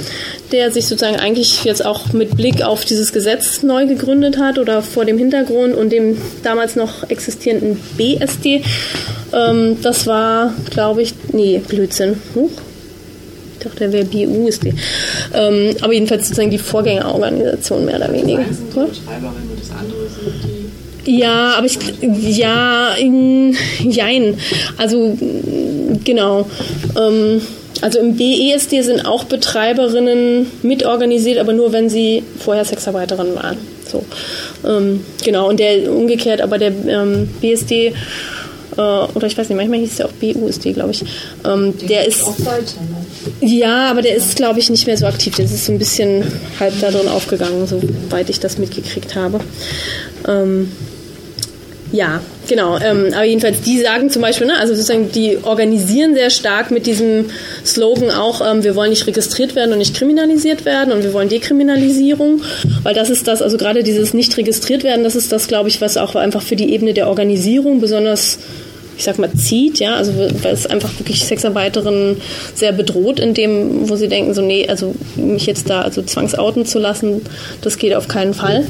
der sich sozusagen eigentlich jetzt auch mit Blick auf dieses Gesetz neu gegründet hat oder vor dem Hintergrund und dem damals noch existierenden BSD. Ähm, das war, glaube ich, nee, Blödsinn. Huch. Ich dachte, der wäre BUSD. Ähm, aber jedenfalls sozusagen die Vorgängerorganisation mehr oder weniger. Das eine sind die und das andere sind die ja, aber ich, ja, in, jein. Also, genau. Ähm, also im BESD sind auch Betreiberinnen mitorganisiert, aber nur, wenn sie vorher Sexarbeiterinnen waren. So, ähm, genau. Und der umgekehrt, aber der ähm, BSD äh, oder ich weiß nicht, manchmal hieß es ja auch BUSD, glaube ich. Ähm, der ist. Auch weiter, ne? Ja, aber der ist, glaube ich, nicht mehr so aktiv. Der ist so ein bisschen halb da drin aufgegangen, soweit ich das mitgekriegt habe. Ähm, ja, genau. Ähm, aber jedenfalls, die sagen zum Beispiel, ne, also sozusagen, die organisieren sehr stark mit diesem Slogan auch, ähm, wir wollen nicht registriert werden und nicht kriminalisiert werden und wir wollen Dekriminalisierung, weil das ist das, also gerade dieses nicht registriert werden, das ist das, glaube ich, was auch einfach für die Ebene der Organisierung besonders ich sag mal, zieht, ja, also weil es einfach wirklich Sexarbeiterinnen sehr bedroht in dem, wo sie denken, so, nee, also mich jetzt da also zwangsouten zu lassen, das geht auf keinen Fall.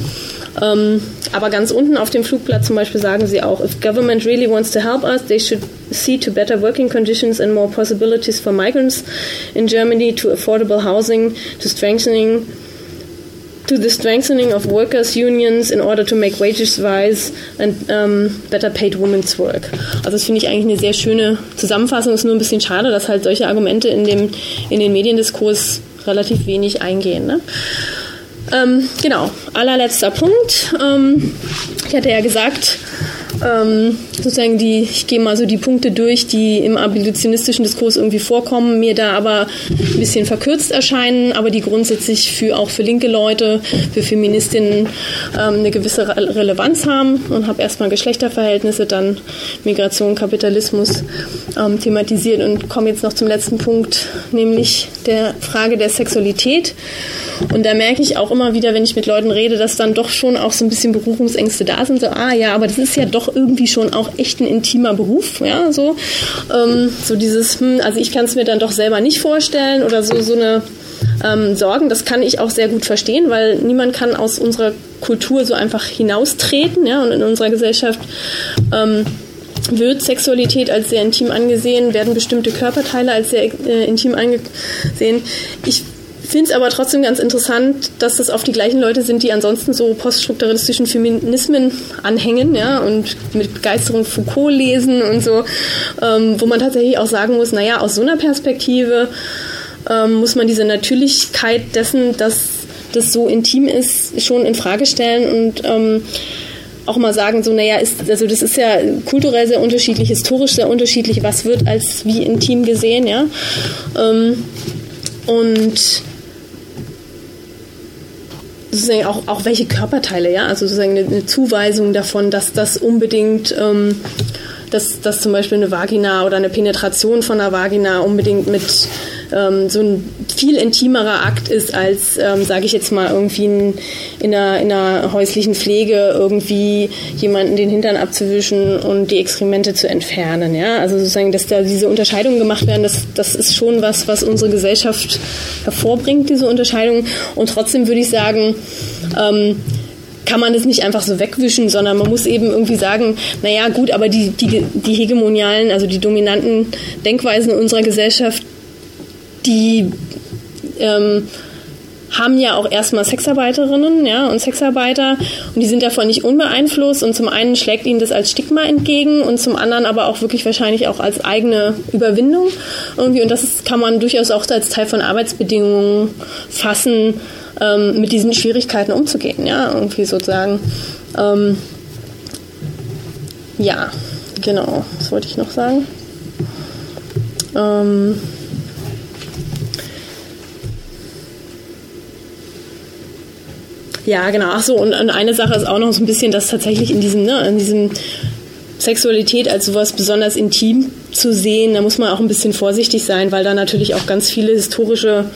Ähm, aber ganz unten auf dem Flugblatt zum Beispiel sagen sie auch, if government really wants to help us, they should see to better working conditions and more possibilities for migrants in Germany, to affordable housing, to strengthening to the strengthening of workers' unions in order to make wages rise and um, better paid women's work. Also das finde ich eigentlich eine sehr schöne Zusammenfassung. Es ist nur ein bisschen schade, dass halt solche Argumente in, dem, in den Mediendiskurs relativ wenig eingehen. Ne? Ähm, genau, allerletzter Punkt. Ähm, ich hatte ja gesagt, ähm, sozusagen die, ich gehe mal so die Punkte durch, die im abolitionistischen Diskurs irgendwie vorkommen, mir da aber ein bisschen verkürzt erscheinen, aber die grundsätzlich für auch für linke Leute, für Feministinnen ähm, eine gewisse Re Relevanz haben und habe erstmal Geschlechterverhältnisse, dann Migration, Kapitalismus ähm, thematisiert und komme jetzt noch zum letzten Punkt, nämlich der Frage der Sexualität. Und da merke ich auch immer wieder, wenn ich mit Leuten rede, dass dann doch schon auch so ein bisschen Berufungsängste da sind. So, ah ja, aber das ist ja doch irgendwie schon auch echt ein intimer Beruf, ja, so. Ähm, so dieses, hm, also ich kann es mir dann doch selber nicht vorstellen oder so, so eine ähm, Sorgen, das kann ich auch sehr gut verstehen, weil niemand kann aus unserer Kultur so einfach hinaustreten, ja, und in unserer Gesellschaft ähm, wird Sexualität als sehr intim angesehen, werden bestimmte Körperteile als sehr äh, intim angesehen. Ich finde es aber trotzdem ganz interessant, dass das auf die gleichen Leute sind, die ansonsten so poststrukturalistischen Feminismen anhängen, ja, und mit Begeisterung Foucault lesen und so, ähm, wo man tatsächlich auch sagen muss, naja, aus so einer Perspektive ähm, muss man diese Natürlichkeit dessen, dass das so intim ist, schon in Frage stellen und ähm, auch mal sagen, so, naja, ist, also das ist ja kulturell sehr unterschiedlich, historisch sehr unterschiedlich, was wird als wie intim gesehen, ja. Ähm, und sozusagen auch, auch welche Körperteile, ja, also sozusagen eine, eine Zuweisung davon, dass das unbedingt, ähm, dass, dass zum Beispiel eine Vagina oder eine Penetration von einer Vagina unbedingt mit ähm, so ein viel intimerer Akt ist, als, ähm, sage ich jetzt mal, irgendwie in, in, einer, in einer häuslichen Pflege irgendwie jemanden den Hintern abzuwischen und die Exkremente zu entfernen. Ja? Also sozusagen, dass da diese Unterscheidungen gemacht werden, das, das ist schon was, was unsere Gesellschaft hervorbringt, diese Unterscheidung. Und trotzdem würde ich sagen, ähm, kann man das nicht einfach so wegwischen, sondern man muss eben irgendwie sagen, naja gut, aber die, die, die hegemonialen, also die dominanten Denkweisen unserer Gesellschaft, die ähm, haben ja auch erstmal Sexarbeiterinnen ja, und Sexarbeiter. Und die sind davon nicht unbeeinflusst. Und zum einen schlägt ihnen das als Stigma entgegen und zum anderen aber auch wirklich wahrscheinlich auch als eigene Überwindung irgendwie. Und das kann man durchaus auch als Teil von Arbeitsbedingungen fassen, ähm, mit diesen Schwierigkeiten umzugehen, ja, irgendwie sozusagen. Ähm, ja, genau, was wollte ich noch sagen? Ähm, Ja, genau. Ach so, und, und, eine Sache ist auch noch so ein bisschen, dass tatsächlich in diesem, ne, in diesem Sexualität als sowas besonders intim zu sehen, da muss man auch ein bisschen vorsichtig sein, weil da natürlich auch ganz viele historische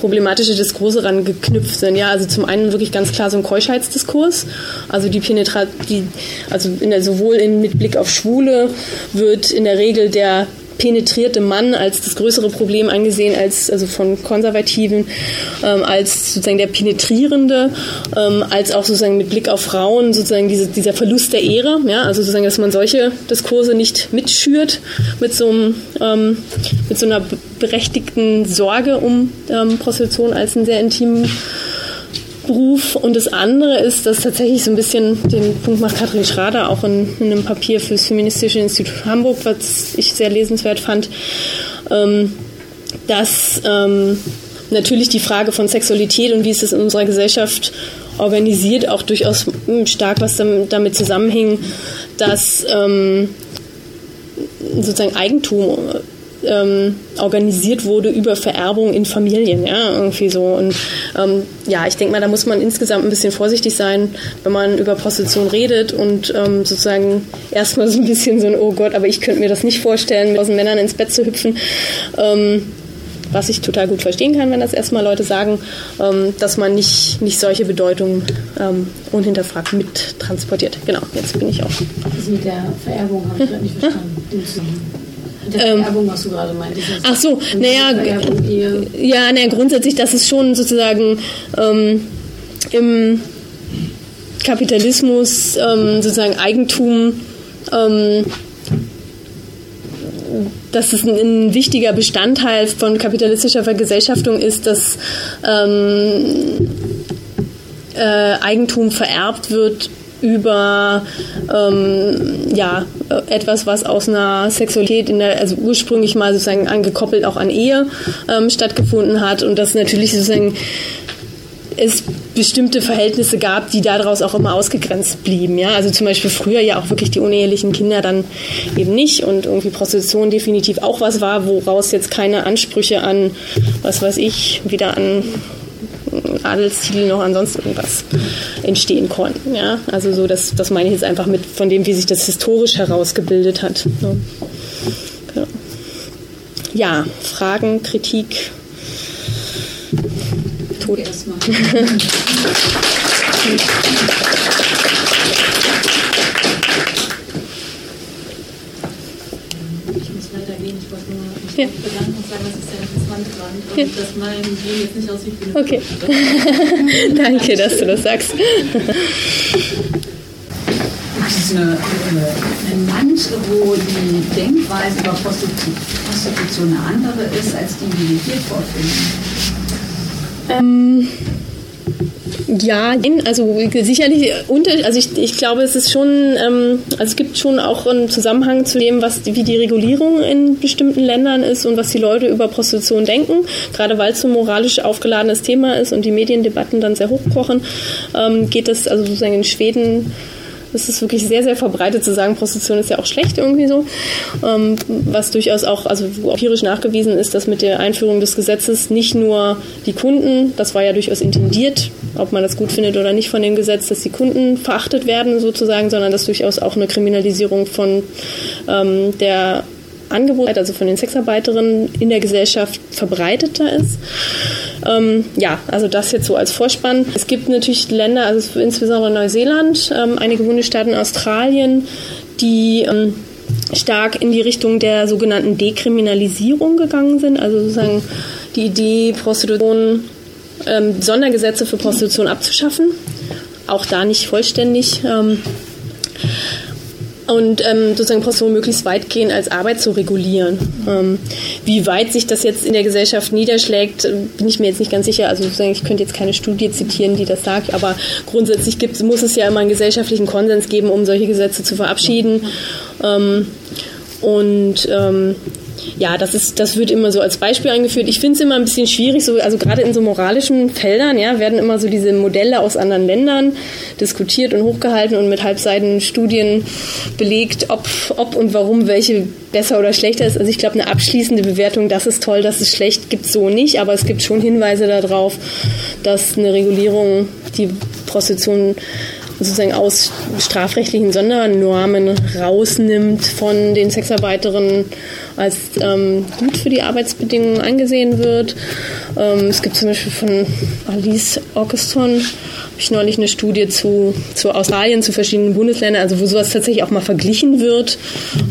problematische Diskurse ran geknüpft sind. Ja, also zum einen wirklich ganz klar so ein Keuschheitsdiskurs, also die Penetration, die, also in der, sowohl in, mit Blick auf Schwule wird in der Regel der penetrierte Mann als das größere Problem angesehen, als also von Konservativen, ähm, als sozusagen der Penetrierende, ähm, als auch sozusagen mit Blick auf Frauen sozusagen diese, dieser Verlust der Ehre, ja, also sozusagen, dass man solche Diskurse nicht mitschürt mit so einem, ähm, mit so einer berechtigten Sorge um ähm, Prostitution als einen sehr intimen Beruf. Und das andere ist, dass tatsächlich so ein bisschen, den Punkt macht Katrin Schrader auch in, in einem Papier fürs Feministische Institut Hamburg, was ich sehr lesenswert fand, ähm, dass ähm, natürlich die Frage von Sexualität und wie ist es in unserer Gesellschaft organisiert, auch durchaus hm, stark was damit zusammenhing, dass ähm, sozusagen Eigentum ähm, organisiert wurde über Vererbung in Familien, ja, irgendwie so. Und ähm, ja, ich denke mal, da muss man insgesamt ein bisschen vorsichtig sein, wenn man über Prostitution redet und ähm, sozusagen erstmal so ein bisschen so ein, oh Gott, aber ich könnte mir das nicht vorstellen, mit tausend Männern ins Bett zu hüpfen. Ähm, was ich total gut verstehen kann, wenn das erstmal Leute sagen, ähm, dass man nicht, nicht solche Bedeutungen ähm, unhinterfragt mittransportiert. Genau, jetzt bin ich auch. Das mit der Vererbung habe ich nicht verstanden. Ähm, Vererbung, was du gerade meintest. Ach so, naja, ja, naja, grundsätzlich, dass es schon sozusagen ähm, im Kapitalismus ähm, sozusagen Eigentum, ähm, dass es ein, ein, wichtiger Bestandteil von kapitalistischer Vergesellschaftung ist, dass ähm, äh, Eigentum vererbt wird über ähm, ja, etwas, was aus einer Sexualität in der, also ursprünglich mal sozusagen angekoppelt auch an Ehe ähm, stattgefunden hat und das natürlich sozusagen es bestimmte Verhältnisse gab, die daraus auch immer ausgegrenzt blieben. Ja? Also zum Beispiel früher ja auch wirklich die unehelichen Kinder dann eben nicht und irgendwie Prostitution definitiv auch was war, woraus jetzt keine Ansprüche an, was weiß ich, wieder an Adelstitel noch ansonsten irgendwas entstehen konnten. Ja? Also so, das, das meine ich jetzt einfach mit von dem, wie sich das historisch herausgebildet hat. Ne? Genau. Ja, Fragen, Kritik. Tod. Erstmal. ja. bedanken und sagen, dass ich sehr interessant fand und ja. dass mein Leben jetzt nicht aussieht wie eine Okay. Danke, dass du das sagst. Das ist eine, ein Land, wo die Denkweise über Prostitution eine andere ist, als die, die wir hier vorfinden. Ähm ja, also sicherlich unter, also ich, ich glaube, es ist schon, ähm, also es gibt schon auch einen Zusammenhang zu dem, was wie die Regulierung in bestimmten Ländern ist und was die Leute über Prostitution denken. Gerade weil es so ein moralisch aufgeladenes Thema ist und die Mediendebatten dann sehr hochkochen, ähm, geht es also sozusagen in Schweden es ist wirklich sehr, sehr verbreitet zu sagen, Prostitution ist ja auch schlecht irgendwie so. Ähm, was durchaus auch, also empirisch nachgewiesen ist, dass mit der Einführung des Gesetzes nicht nur die Kunden, das war ja durchaus intendiert, ob man das gut findet oder nicht von dem Gesetz, dass die Kunden verachtet werden sozusagen, sondern dass durchaus auch eine Kriminalisierung von ähm, der Angebot, also von den Sexarbeiterinnen in der Gesellschaft verbreiteter ist. Ähm, ja, also das jetzt so als Vorspann. Es gibt natürlich Länder, also insbesondere Neuseeland, ähm, einige Bundesstaaten Australien, die ähm, stark in die Richtung der sogenannten Dekriminalisierung gegangen sind, also sozusagen die Idee, Prostitution, ähm, Sondergesetze für Prostitution abzuschaffen. Auch da nicht vollständig. Und ähm, sozusagen Prostitution möglichst weit gehen, als Arbeit zu regulieren. Ähm, wie weit sich das jetzt in der Gesellschaft niederschlägt, bin ich mir jetzt nicht ganz sicher. Also sozusagen, ich könnte jetzt keine Studie zitieren, die das sagt, aber grundsätzlich gibt, muss es ja immer einen gesellschaftlichen Konsens geben, um solche Gesetze zu verabschieden. Ähm, und ähm, ja, das ist, das wird immer so als Beispiel eingeführt. Ich finde es immer ein bisschen schwierig, so, also gerade in so moralischen Feldern, ja, werden immer so diese Modelle aus anderen Ländern diskutiert und hochgehalten und mit halbseitigen Studien belegt, ob, ob und warum welche besser oder schlechter ist. Also ich glaube, eine abschließende Bewertung, das ist toll, das ist schlecht, gibt es so nicht, aber es gibt schon Hinweise darauf, dass eine Regulierung die Prostitution sozusagen aus strafrechtlichen Sondernormen rausnimmt von den Sexarbeiterinnen als ähm, gut für die Arbeitsbedingungen angesehen wird. Ähm, es gibt zum Beispiel von Alice Auguston habe ich neulich eine Studie zu, zu Australien, zu verschiedenen Bundesländern, also wo sowas tatsächlich auch mal verglichen wird,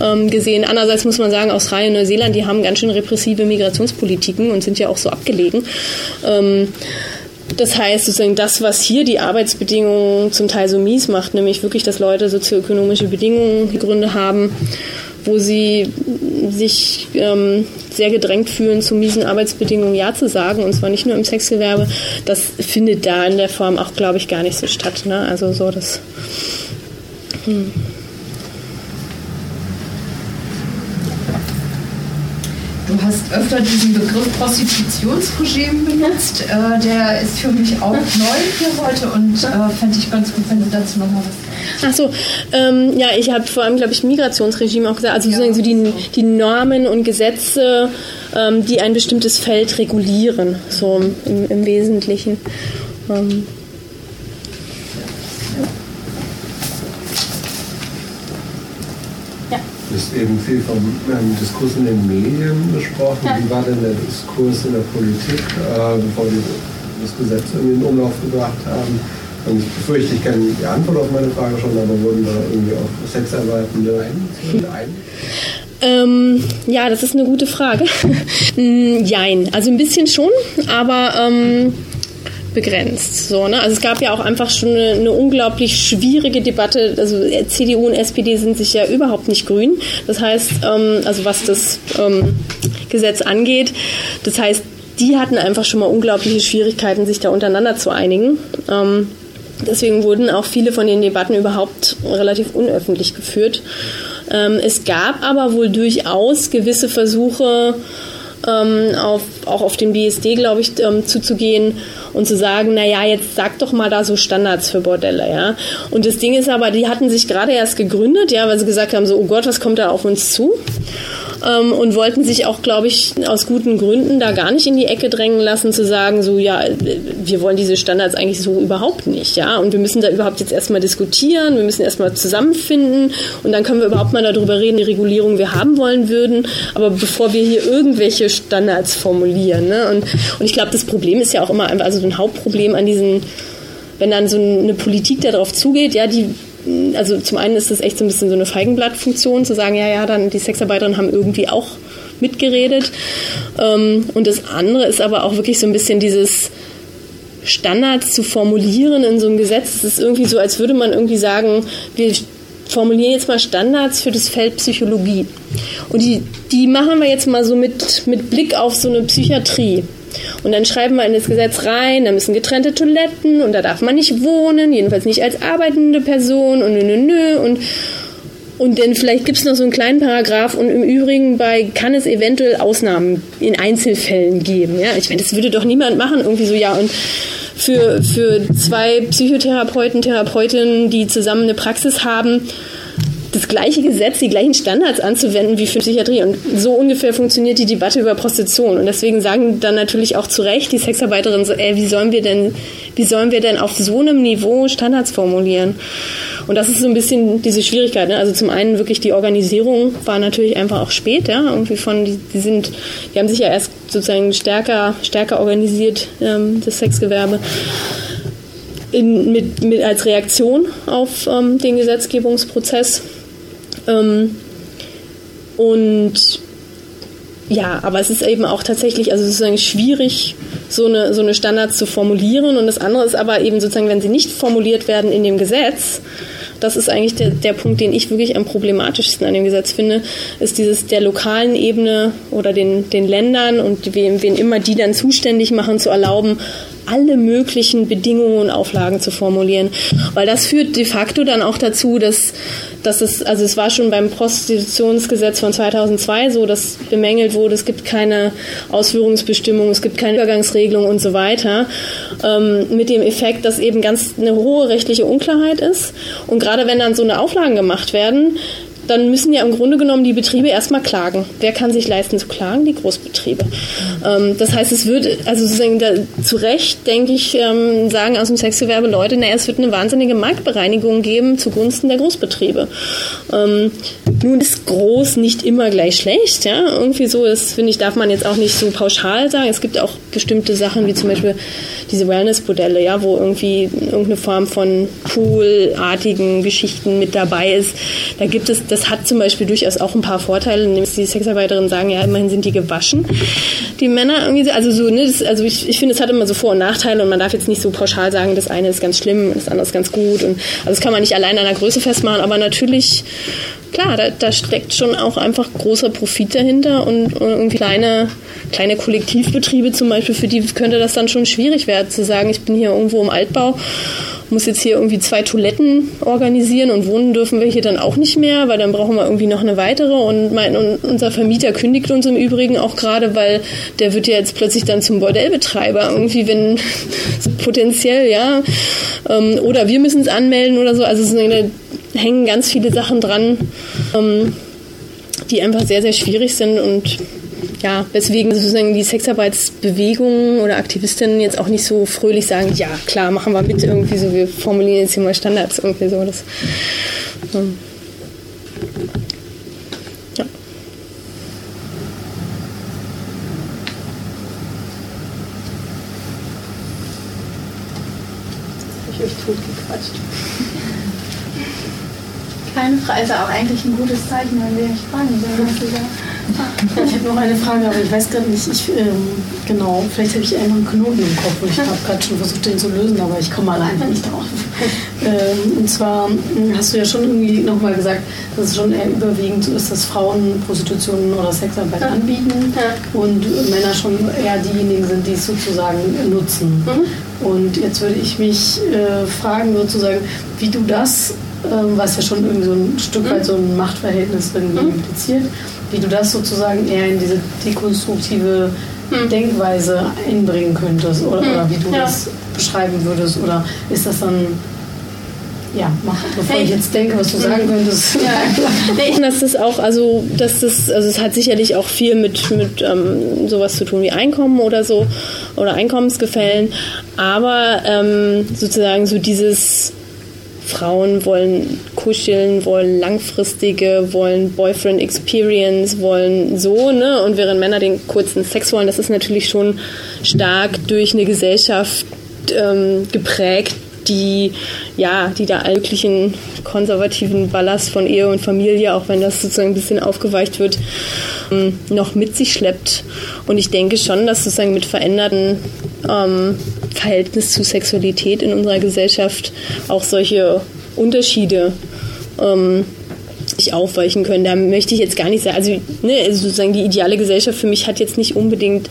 ähm, gesehen. Andererseits muss man sagen, Australien und Neuseeland, die haben ganz schön repressive Migrationspolitiken und sind ja auch so abgelegen. Ähm, das heißt sozusagen das, was hier die Arbeitsbedingungen zum Teil so mies macht, nämlich wirklich, dass Leute sozioökonomische Bedingungen, Gründe haben, wo sie sich ähm, sehr gedrängt fühlen, zu miesen Arbeitsbedingungen Ja zu sagen, und zwar nicht nur im Sexgewerbe, das findet da in der Form auch, glaube ich, gar nicht so statt. Ne? Also so das. Hm. Du hast öfter diesen Begriff Prostitutionsregime benutzt. Äh, der ist für mich auch neu hier heute und äh, fände ich ganz gut, wenn du dazu nochmal was Ach so, ähm, ja, ich habe vor allem, glaube ich, Migrationsregime auch gesagt, also ja, so die, die Normen und Gesetze, ähm, die ein bestimmtes Feld regulieren, so im, im Wesentlichen. Ähm, ist eben viel vom ähm, Diskurs in den Medien besprochen. Ja. Wie war denn der Diskurs in der Politik, äh, bevor die das Gesetz in den Umlauf gebracht haben? Und ich befürchte, ich kenne die Antwort auf meine Frage schon, aber wurden da irgendwie auch Sexarbeitende ein? Ähm, ja, das ist eine gute Frage. Jein, also ein bisschen schon, aber ähm, begrenzt. So, ne? Also es gab ja auch einfach schon eine, eine, unglaublich schwierige Debatte. Also CDU und SPD sind sich ja überhaupt nicht grün. Das heißt, ähm, also was das ähm, Gesetz angeht, das heißt, die hatten einfach schon mal unglaubliche Schwierigkeiten, sich da untereinander zu einigen. Ähm, deswegen wurden auch viele von den Debatten überhaupt relativ unöffentlich geführt. Ähm, es gab aber wohl durchaus gewisse Versuche, ähm, auf, auch auf den BSD, glaube ich, ähm, zuzugehen und zu sagen, naja, jetzt sag doch mal da so Standards für Bordelle, ja. Und das Ding ist aber, die hatten sich gerade erst gegründet, ja, weil sie gesagt haben, so, oh Gott, was kommt da auf uns zu? Ähm, und wollten sich auch, glaube ich, aus guten Gründen da gar nicht in die Ecke drängen lassen, zu sagen, so, ja, wir wollen diese Standards eigentlich so überhaupt nicht, ja, und wir müssen da überhaupt jetzt erstmal diskutieren, wir müssen erstmal zusammenfinden und dann können wir überhaupt mal darüber reden, die Regulierung wir haben wollen würden, aber bevor wir hier irgendwelche Standards formulieren, ne? und, und ich glaube, das Problem ist ja auch immer, also ein Hauptproblem an diesen wenn dann so eine Politik darauf zugeht, ja, die also zum einen ist das echt so ein bisschen so eine Feigenblattfunktion, zu sagen, ja, ja, dann die Sexarbeiterinnen haben irgendwie auch mitgeredet. Ähm, und das andere ist aber auch wirklich so ein bisschen dieses Standards zu formulieren in so einem Gesetz. Es ist irgendwie so, als würde man irgendwie sagen, wir formulieren jetzt mal Standards für das Feld Psychologie. Und die, die machen wir jetzt mal so mit, mit Blick auf so eine Psychiatrie. Und dann schreiben wir in das Gesetz rein, da müssen getrennte Toiletten und da darf man nicht wohnen, jedenfalls nicht als arbeitende Person und nö, nö, nö. Und, und dann vielleicht gibt es noch so einen kleinen Paragraph und im Übrigen bei kann es eventuell Ausnahmen in Einzelfällen geben. Ja? Ich meine, das würde doch niemand machen, irgendwie so, ja, und für, für zwei Psychotherapeuten, Therapeutinnen, die zusammen eine Praxis haben, das gleiche Gesetz, die gleichen Standards anzuwenden wie für Psychiatrie. Und so ungefähr funktioniert die Debatte über Prostitution. Und deswegen sagen dann natürlich auch zu Recht die Sexarbeiterinnen so, ey, wie sollen wir denn, wie sollen wir denn auf so einem Niveau Standards formulieren? Und das ist so ein bisschen diese Schwierigkeit. Ne? Also zum einen wirklich die Organisierung war natürlich einfach auch spät, ja, irgendwie von, die, die sind, die haben sich ja erst sozusagen stärker, stärker organisiert, ähm, das Sexgewerbe. In, mit, mit, als Reaktion auf ähm, den Gesetzgebungsprozess. Ähm, und ja, aber es ist eben auch tatsächlich, also sozusagen schwierig, so eine, so eine Standards zu formulieren. Und das andere ist aber eben sozusagen, wenn sie nicht formuliert werden in dem Gesetz, das ist eigentlich der, der Punkt, den ich wirklich am problematischsten an dem Gesetz finde, ist dieses der lokalen Ebene oder den, den Ländern und wen, wen immer die dann zuständig machen, zu erlauben, alle möglichen Bedingungen und Auflagen zu formulieren. Weil das führt de facto dann auch dazu, dass, dass es, also es war schon beim Prostitutionsgesetz von 2002 so, dass bemängelt wurde, es gibt keine Ausführungsbestimmung, es gibt keine Übergangsregelung und so weiter, ähm, mit dem Effekt, dass eben ganz eine hohe rechtliche Unklarheit ist. Und gerade wenn dann so eine Auflagen gemacht werden, dann müssen ja im Grunde genommen die Betriebe erstmal klagen. Wer kann sich leisten zu klagen? Die Großbetriebe. Ähm, das heißt, es wird, also sozusagen da, zu Recht, denke ich, ähm, sagen aus dem Sexgewerbe Leute, naja, es wird eine wahnsinnige Marktbereinigung geben zugunsten der Großbetriebe. Ähm, nun ist groß nicht immer gleich schlecht, ja. Irgendwie so, das finde ich, darf man jetzt auch nicht so pauschal sagen. Es gibt auch bestimmte Sachen, wie zum Beispiel diese Wellness-Modelle, ja, wo irgendwie irgendeine Form von Poolartigen Geschichten mit dabei ist. Da gibt es, das hat zum Beispiel durchaus auch ein paar Vorteile, nämlich die Sexarbeiterinnen sagen, ja, immerhin sind die gewaschen. Die Männer irgendwie, also so, ne, das, also ich, ich finde, es hat immer so Vor- und Nachteile und man darf jetzt nicht so pauschal sagen, das eine ist ganz schlimm, das andere ist ganz gut und also das kann man nicht allein an der Größe festmachen, aber natürlich klar, da, da, steckt schon auch einfach großer Profit dahinter und, und, kleine, kleine Kollektivbetriebe zum Beispiel, für die könnte das dann schon schwierig werden, zu sagen, ich bin hier irgendwo im Altbau muss jetzt hier irgendwie zwei Toiletten organisieren und wohnen dürfen wir hier dann auch nicht mehr, weil dann brauchen wir irgendwie noch eine weitere. Und, mein, und unser Vermieter kündigt uns im Übrigen auch gerade, weil der wird ja jetzt plötzlich dann zum Bordellbetreiber. Irgendwie, wenn potenziell, ja, ähm, oder wir müssen es anmelden oder so, also es eine, hängen ganz viele Sachen dran, ähm, die einfach sehr, sehr schwierig sind und ja, weswegen sozusagen die Sexarbeitsbewegungen oder Aktivistinnen jetzt auch nicht so fröhlich sagen, ja klar, machen wir mit irgendwie so, wir formulieren jetzt hier mal Standards irgendwie so. Das, ähm, ja. Ich euch tot gequatscht. Keine Frage, ist auch eigentlich ein gutes Zeichen, wenn wir nicht fragen. Ich habe noch eine Frage, aber ich weiß gerade nicht, ich, ähm, genau, vielleicht habe ich einen Knoten im Kopf und ich habe gerade schon versucht, den zu lösen, aber ich komme einfach nicht drauf. Ähm, und zwar hm, hast du ja schon irgendwie nochmal gesagt, dass es schon eher überwiegend so ist, dass Frauen Prostitution oder Sexarbeit ja. anbieten ja. und Männer schon eher diejenigen sind, die es sozusagen nutzen. Mhm. Und jetzt würde ich mich äh, fragen, sozusagen, wie du das, was ja schon irgendwie so ein Stück mhm. weit so ein Machtverhältnis irgendwie mhm. impliziert, wie du das sozusagen eher in diese dekonstruktive hm. Denkweise einbringen könntest oder, hm. oder wie du ja. das beschreiben würdest oder ist das dann ja, mach, bevor hey. ich jetzt denke, was du sagen hm. könntest. Ja. nee, das auch, also das ist, also es hat sicherlich auch viel mit, mit ähm, sowas zu tun wie Einkommen oder so oder Einkommensgefällen, aber ähm, sozusagen so dieses Frauen wollen kuscheln, wollen langfristige, wollen Boyfriend Experience, wollen so, ne? Und während Männer den kurzen Sex wollen, das ist natürlich schon stark durch eine Gesellschaft ähm, geprägt, die ja, die da allglichen konservativen Ballast von Ehe und Familie, auch wenn das sozusagen ein bisschen aufgeweicht wird, ähm, noch mit sich schleppt. Und ich denke schon, dass sozusagen mit veränderten ähm, Verhältnis zu Sexualität in unserer Gesellschaft auch solche Unterschiede ähm, sich aufweichen können. Da möchte ich jetzt gar nicht sagen, also, ne, also sozusagen die ideale Gesellschaft für mich hat jetzt nicht unbedingt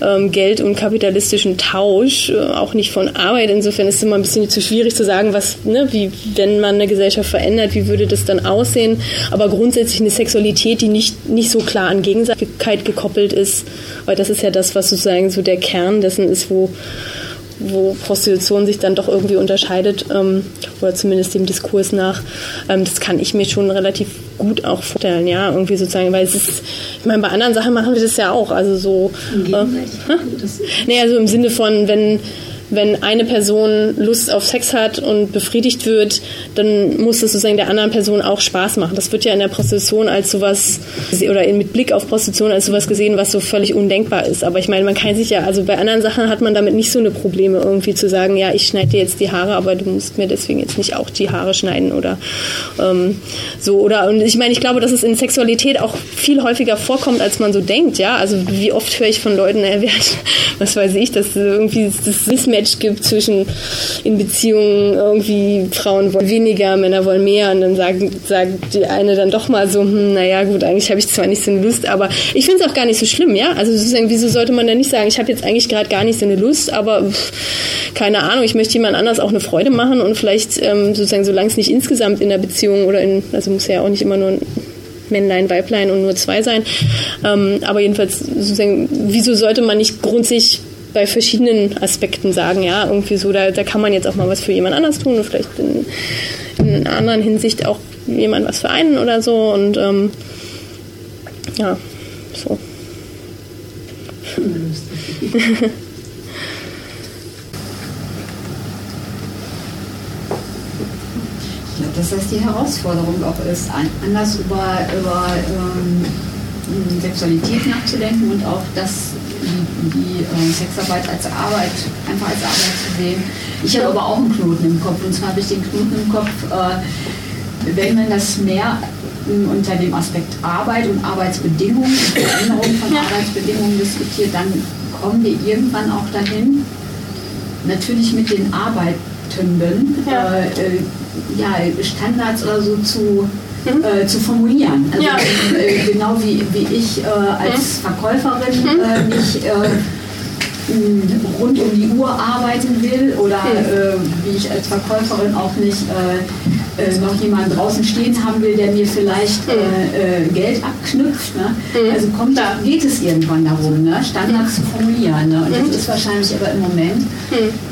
ähm, Geld und kapitalistischen Tausch, äh, auch nicht von Arbeit. Insofern ist es immer ein bisschen zu schwierig zu sagen, was, ne, wie, wenn man eine Gesellschaft verändert, wie würde das dann aussehen. Aber grundsätzlich eine Sexualität, die nicht, nicht so klar an Gegenseitigkeit gekoppelt ist, weil das ist ja das, was sozusagen so der Kern dessen ist, wo wo Prostitution sich dann doch irgendwie unterscheidet, ähm, oder zumindest dem Diskurs nach, ähm, das kann ich mir schon relativ gut auch vorstellen, ja, irgendwie sozusagen, weil es ist, ich meine, bei anderen Sachen machen wir das ja auch, also so. Äh, nee, also im Sinne von, wenn wenn eine Person Lust auf Sex hat und befriedigt wird, dann muss es sozusagen der anderen Person auch Spaß machen. Das wird ja in der Prostitution als sowas, oder mit Blick auf Prostitution als sowas gesehen, was so völlig undenkbar ist. Aber ich meine, man kann sich ja, also bei anderen Sachen hat man damit nicht so eine Probleme, irgendwie zu sagen, ja, ich schneide dir jetzt die Haare, aber du musst mir deswegen jetzt nicht auch die Haare schneiden oder ähm, so. Oder, und ich meine, ich glaube, dass es in Sexualität auch viel häufiger vorkommt, als man so denkt, ja. Also wie oft höre ich von Leuten, er wird, was weiß ich, dass irgendwie das Missmatch Mismatch gibt zwischen in Beziehungen irgendwie Frauen wollen weniger, Männer wollen mehr und dann sagt, sagt die eine dann doch mal so, hm, naja gut, eigentlich habe ich zwar nicht so eine Lust, aber ich finde es auch gar nicht so schlimm, ja. Also sozusagen, wieso sollte man dann nicht sagen, ich habe jetzt eigentlich gerade gar nicht so eine Lust, aber pff, keine Ahnung, ich möchte jemand anders auch eine Freude machen und vielleicht ähm, sozusagen, solange es nicht insgesamt in der Beziehung oder in, also muss ja auch nicht immer nur ein Männlein, Weiblein und nur zwei sein. Ähm, aber jedenfalls, sozusagen, wieso sollte man nicht grundsätzlich bei verschiedenen Aspekten sagen, ja, irgendwie so, da, da kann man jetzt auch mal was für jemand anders tun und vielleicht in, in einer anderen Hinsicht auch jemand was für einen oder so und ähm, ja, so. Ich glaube, dass das die Herausforderung auch ist, anders über, über ähm, Sexualität nachzudenken und auch das, die, die äh, Sexarbeit als Arbeit, einfach als Arbeit zu sehen. Ich habe aber auch einen Knoten im Kopf und zwar habe ich den Knoten im Kopf, äh, wenn man das mehr äh, unter dem Aspekt Arbeit und Arbeitsbedingungen und Veränderung von Arbeitsbedingungen diskutiert, dann kommen wir irgendwann auch dahin, natürlich mit den Arbeitenden, Ja. äh, äh, ja, Standards oder so zu, äh, zu formulieren. Also, Ja. äh, genau wie, wie ich äh, als Verkäuferin äh, nicht äh, mh, rund um die Uhr arbeiten will oder äh, wie ich als Verkäuferin auch nicht äh, äh, noch jemanden draußen stehen haben will, der mir vielleicht äh, äh, Geld abknüpft. Ne? Also kommt, da geht es irgendwann darum, ne? Standards zu formulieren. Ne? Und das ist wahrscheinlich aber im Moment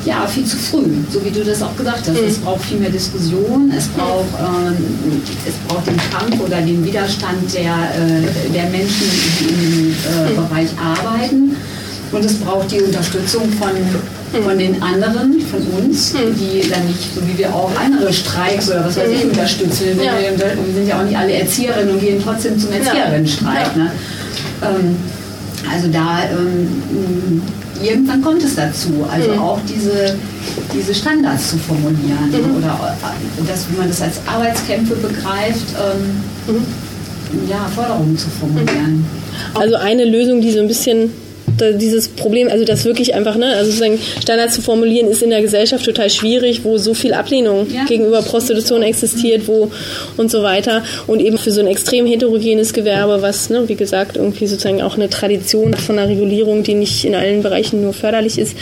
ja, viel zu früh, so wie du das auch gesagt hast. Es braucht viel mehr Diskussion, es braucht, ähm, es braucht den Kampf oder den Widerstand der, äh, der Menschen, die im äh, Bereich arbeiten. Und es braucht die Unterstützung von, von den anderen, von uns, die dann nicht, so wie wir auch andere Streiks oder was weiß ich, unterstützen. Wir, Ja. wir, sind ja auch nicht alle Erzieherinnen und gehen trotzdem zum Erzieherinnenstreik. Ne? Ähm, also da ähm, irgendwann kommt es dazu, also auch diese, diese Standards zu formulieren ne? oder äh, dass man das als Arbeitskämpfe begreift, ähm, ja, Forderungen zu formulieren. Also eine Lösung, die so ein bisschen dieses Problem, also das wirklich einfach, ne, also sozusagen Standards zu formulieren, ist in der Gesellschaft total schwierig, wo so viel Ablehnung Ja. gegenüber Prostitution existiert, wo und so weiter. Und eben für so ein extrem heterogenes Gewerbe, was, ne, wie gesagt, irgendwie sozusagen auch eine Tradition von einer Regulierung, die nicht in allen Bereichen nur förderlich ist.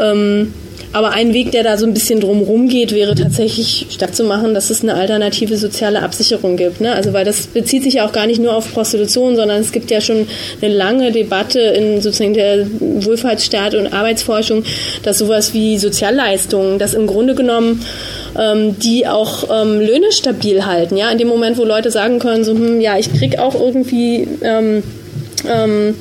Ähm, aber ein Weg, der da so ein bisschen drumherum geht, wäre tatsächlich stark zu machen, dass es eine alternative soziale Absicherung gibt. Ne? Also weil das bezieht sich ja auch gar nicht nur auf Prostitution, sondern es gibt ja schon eine lange Debatte in sozusagen der Wohlfahrtsstaat und Arbeitsforschung, dass sowas wie Sozialleistungen, das im Grunde genommen ähm, die auch ähm, Löhne stabil halten. Ja, in dem Moment, wo Leute sagen können, so, hm, ja, ich krieg auch irgendwie ähm, ähm,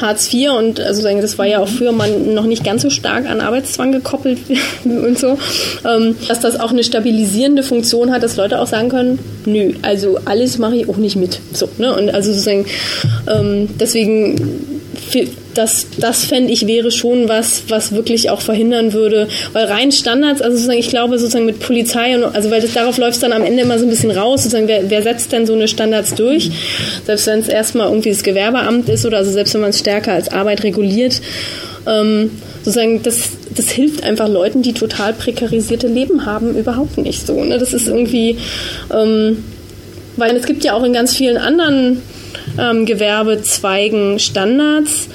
Hartz IV und also das war ja auch früher mal noch nicht ganz so stark an Arbeitszwang gekoppelt und so, ähm, dass das auch eine stabilisierende Funktion hat, dass Leute auch sagen können, nö, also alles mache ich auch nicht mit. So, ne? Und also sozusagen ähm, deswegen das, das fände ich wäre schon was, was wirklich auch verhindern würde, weil rein Standards, also sozusagen, ich glaube sozusagen mit Polizei und also weil das darauf läuft es dann am Ende immer so ein bisschen raus, sozusagen, wer, wer setzt denn so eine Standards durch? Selbst wenn es erstmal irgendwie das Gewerbeamt ist oder also selbst wenn man es stärker als Arbeit reguliert, ähm, sozusagen, das, das hilft einfach Leuten, die total prekarisierte Leben haben, überhaupt nicht so. Ne? Das ist irgendwie, ähm, weil es gibt ja auch in ganz vielen anderen ähm, Gewerbezweigen Standards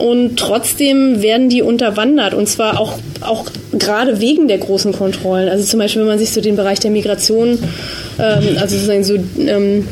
und trotzdem werden die unterwandert und zwar auch, auch gerade wegen der großen Kontrollen. Also zum Beispiel, wenn man sich so den Bereich der Migration, ähm, also sozusagen so ähm,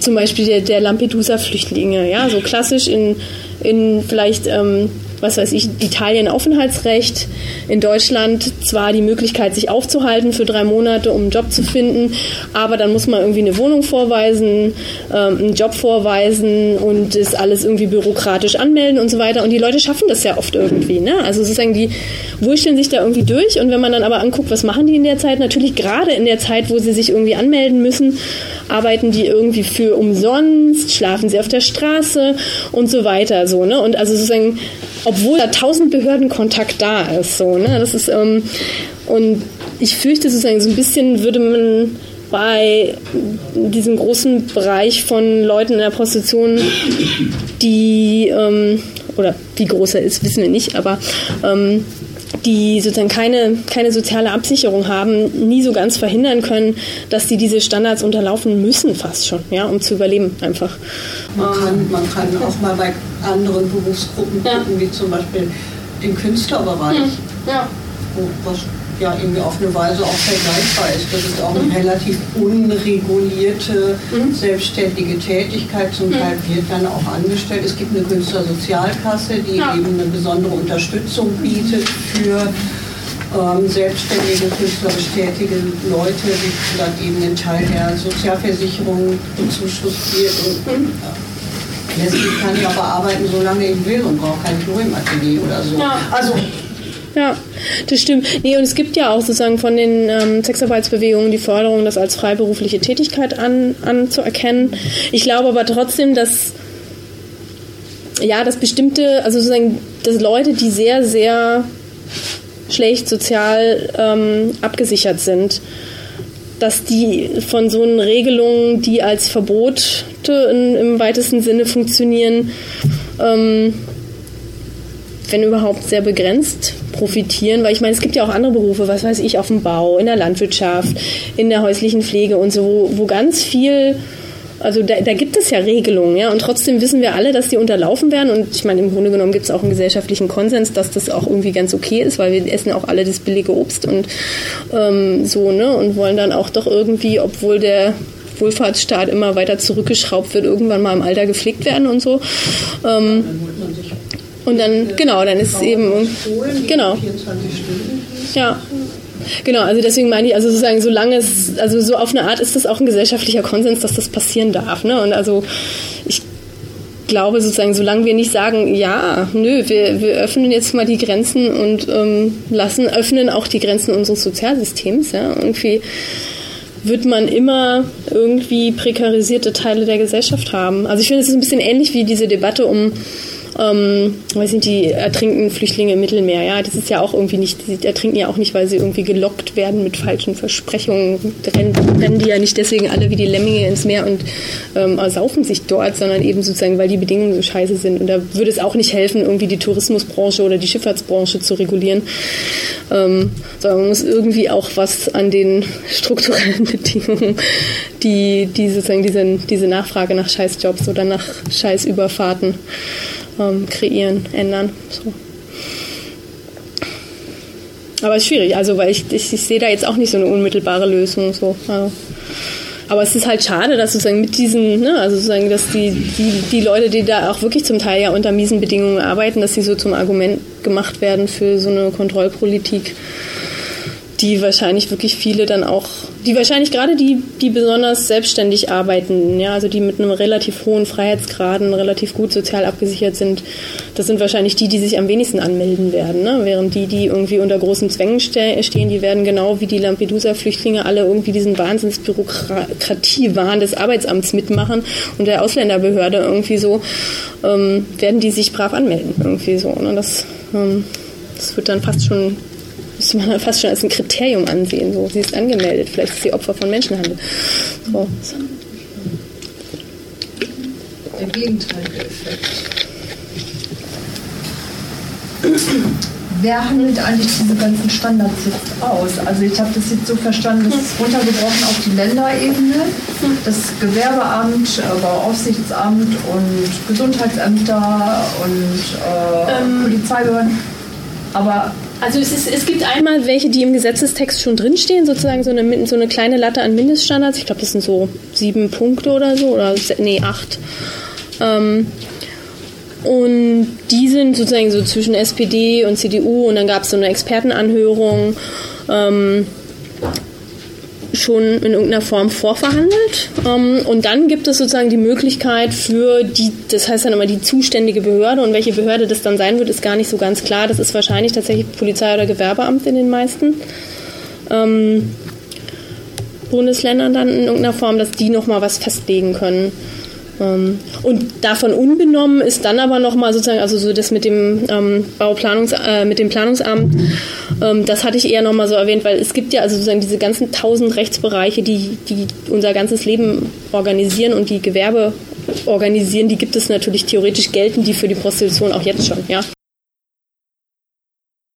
zum Beispiel der, der Lampedusa-Flüchtlinge, ja, so klassisch in, in vielleicht, ähm, was weiß ich, Italien Aufenthaltsrecht, in Deutschland zwar die Möglichkeit, sich aufzuhalten für drei Monate, um einen Job zu finden, aber dann muss man irgendwie eine Wohnung vorweisen, ähm, einen Job vorweisen und das alles irgendwie bürokratisch anmelden und so weiter. Und die Leute schaffen das ja oft irgendwie, ne? Also sozusagen, die wurschteln sich da irgendwie durch und wenn man dann aber anguckt, was machen die in der Zeit, natürlich gerade in der Zeit, wo sie sich irgendwie anmelden müssen, arbeiten die irgendwie für umsonst, schlafen sie auf der Straße und so weiter, so, ne? Und also sozusagen, obwohl da tausend Behördenkontakt da ist, so, ne? Das ist, ähm, und ich fürchte sozusagen, so ein bisschen würde man bei diesem großen Bereich von Leuten in der Prostitution, die ähm, oder wie groß er ist, wissen wir nicht, aber ähm, die sozusagen keine, keine soziale Absicherung haben, nie so ganz verhindern können, dass die diese Standards unterlaufen müssen, fast schon, ja, um zu überleben einfach. Man kann, man kann auch mal bei anderen Berufsgruppen ja. gucken, wie zum Beispiel den Künstlerbereich, hm. ja. wo, was ja irgendwie auf eine Weise auch vergleichbar ist. Das ist auch eine relativ unregulierte, mhm. selbstständige Tätigkeit. Zum Teil wird dann auch angestellt. Es gibt eine Künstlersozialkasse, die ja. eben eine besondere Unterstützung bietet für ähm, selbstständige, künstlerisch tätige Leute, die dann eben ein Teil der Sozialversicherung bezuschusst wird. Und, mhm. äh, letztlich kann ich aber arbeiten, solange ich will und brauche kein Klo im Atelier oder so. Ja. Also ja, das stimmt. Nee, und es gibt ja auch sozusagen von den ähm, Sexarbeitsbewegungen die Forderung, das als freiberufliche Tätigkeit an, anzuerkennen. Ich glaube aber trotzdem, dass ja, dass bestimmte, also sozusagen, dass Leute, die sehr, sehr schlecht sozial ähm, abgesichert sind, dass die von so einen Regelungen, die als Verbote in, im weitesten Sinne funktionieren, ähm, wenn überhaupt sehr begrenzt profitieren, weil ich meine, es gibt ja auch andere Berufe, was weiß ich, auf dem Bau, in der Landwirtschaft, in der häuslichen Pflege und so, wo, ganz viel also da, da, gibt es ja Regelungen, ja, und trotzdem wissen wir alle, dass die unterlaufen werden. Und ich meine, im Grunde genommen gibt es auch einen gesellschaftlichen Konsens, dass das auch irgendwie ganz okay ist, weil wir essen auch alle das billige Obst und ähm, so, ne, und wollen dann auch doch irgendwie, obwohl der Wohlfahrtsstaat immer weiter zurückgeschraubt wird, irgendwann mal im Alter gepflegt werden und so. Ähm, und dann, genau, dann ist es eben, genau. Ja. Genau, also deswegen meine ich, also sozusagen, solange es, also so auf eine Art ist das auch ein gesellschaftlicher Konsens, dass das passieren darf. Ne? Und also ich glaube sozusagen, solange wir nicht sagen, ja, nö, wir, wir öffnen jetzt mal die Grenzen und ähm, lassen, öffnen auch die Grenzen unseres Sozialsystems, ja, irgendwie wird man immer irgendwie prekarisierte Teile der Gesellschaft haben. Also ich finde, es ist ein bisschen ähnlich wie diese Debatte um ähm, weiß nicht, die ertrinken Flüchtlinge im Mittelmeer. Ja, das ist ja auch irgendwie nicht, die ertrinken ja auch nicht, weil sie irgendwie gelockt werden mit falschen Versprechungen. Rennen, rennen die ja nicht deswegen alle wie die Lemminge ins Meer und ähm, saufen sich dort, sondern eben sozusagen, weil die Bedingungen so scheiße sind. Und da würde es auch nicht helfen, irgendwie die Tourismusbranche oder die Schifffahrtsbranche zu regulieren. Ähm, sondern man muss irgendwie auch was an den strukturellen Bedingungen, die, die sozusagen diese, diese Nachfrage nach Scheißjobs oder nach Scheißüberfahrten ähm, kreieren, ändern. So. Aber es ist schwierig, also weil ich, ich, ich, sehe da jetzt auch nicht so eine unmittelbare Lösung. So. Also. Aber es ist halt schade, dass sozusagen mit diesen, ne, also sozusagen, dass die, die, die Leute, die da auch wirklich zum Teil ja unter miesen Bedingungen arbeiten, dass sie so zum Argument gemacht werden für so eine Kontrollpolitik die wahrscheinlich wirklich viele dann auch, die wahrscheinlich gerade die, die besonders selbstständig arbeiten, ja, also die mit einem relativ hohen Freiheitsgraden relativ gut sozial abgesichert sind, das sind wahrscheinlich die, die sich am wenigsten anmelden werden, ne? während die, die irgendwie unter großen Zwängen ste stehen, die werden genau wie die Lampedusa-Flüchtlinge alle irgendwie diesen Wahnsinnsbürokratiewahn des Arbeitsamts mitmachen und der Ausländerbehörde irgendwie so, ähm, werden die sich brav anmelden, irgendwie so, ne? das, ähm, das wird dann fast schon müsste man fast schon als ein Kriterium ansehen. So, sie ist angemeldet, vielleicht ist sie Opfer von Menschenhandel. So. Der gegenteilige Effekt. Wer handelt eigentlich diese ganzen Standards jetzt aus? Also ich habe das jetzt so verstanden, das ist runtergebrochen auf die Länderebene. Das Gewerbeamt, äh, Bauaufsichtsamt und Gesundheitsämter und äh, ähm, Polizeibehörden. Aber also es, ist, es gibt einmal welche, die im Gesetzestext schon drinstehen, sozusagen so eine, so eine kleine Latte an Mindeststandards. Ich glaube, das sind so sieben Punkte oder so, oder nee, acht. Ähm, und die sind sozusagen so zwischen SPD und CDU und dann gab es so eine Expertenanhörung. Ähm, schon in irgendeiner Form vorverhandelt. Ähm, und dann gibt es sozusagen die Möglichkeit für die, das heißt dann immer die zuständige Behörde und welche Behörde das dann sein wird, ist gar nicht so ganz klar. Das ist wahrscheinlich tatsächlich Polizei oder Gewerbeamt in den meisten ähm, Bundesländern dann in irgendeiner Form, dass die nochmal was festlegen können. Ähm, und davon unbenommen ist dann aber nochmal sozusagen, also so das mit dem ähm, Bauplanungs, äh, mit dem Planungsamt, ähm, das hatte ich eher nochmal so erwähnt, weil es gibt ja also sozusagen diese ganzen tausend Rechtsbereiche, die, die unser ganzes Leben organisieren und die Gewerbe organisieren, die gibt es natürlich theoretisch gelten, die für die Prostitution auch jetzt schon, ja.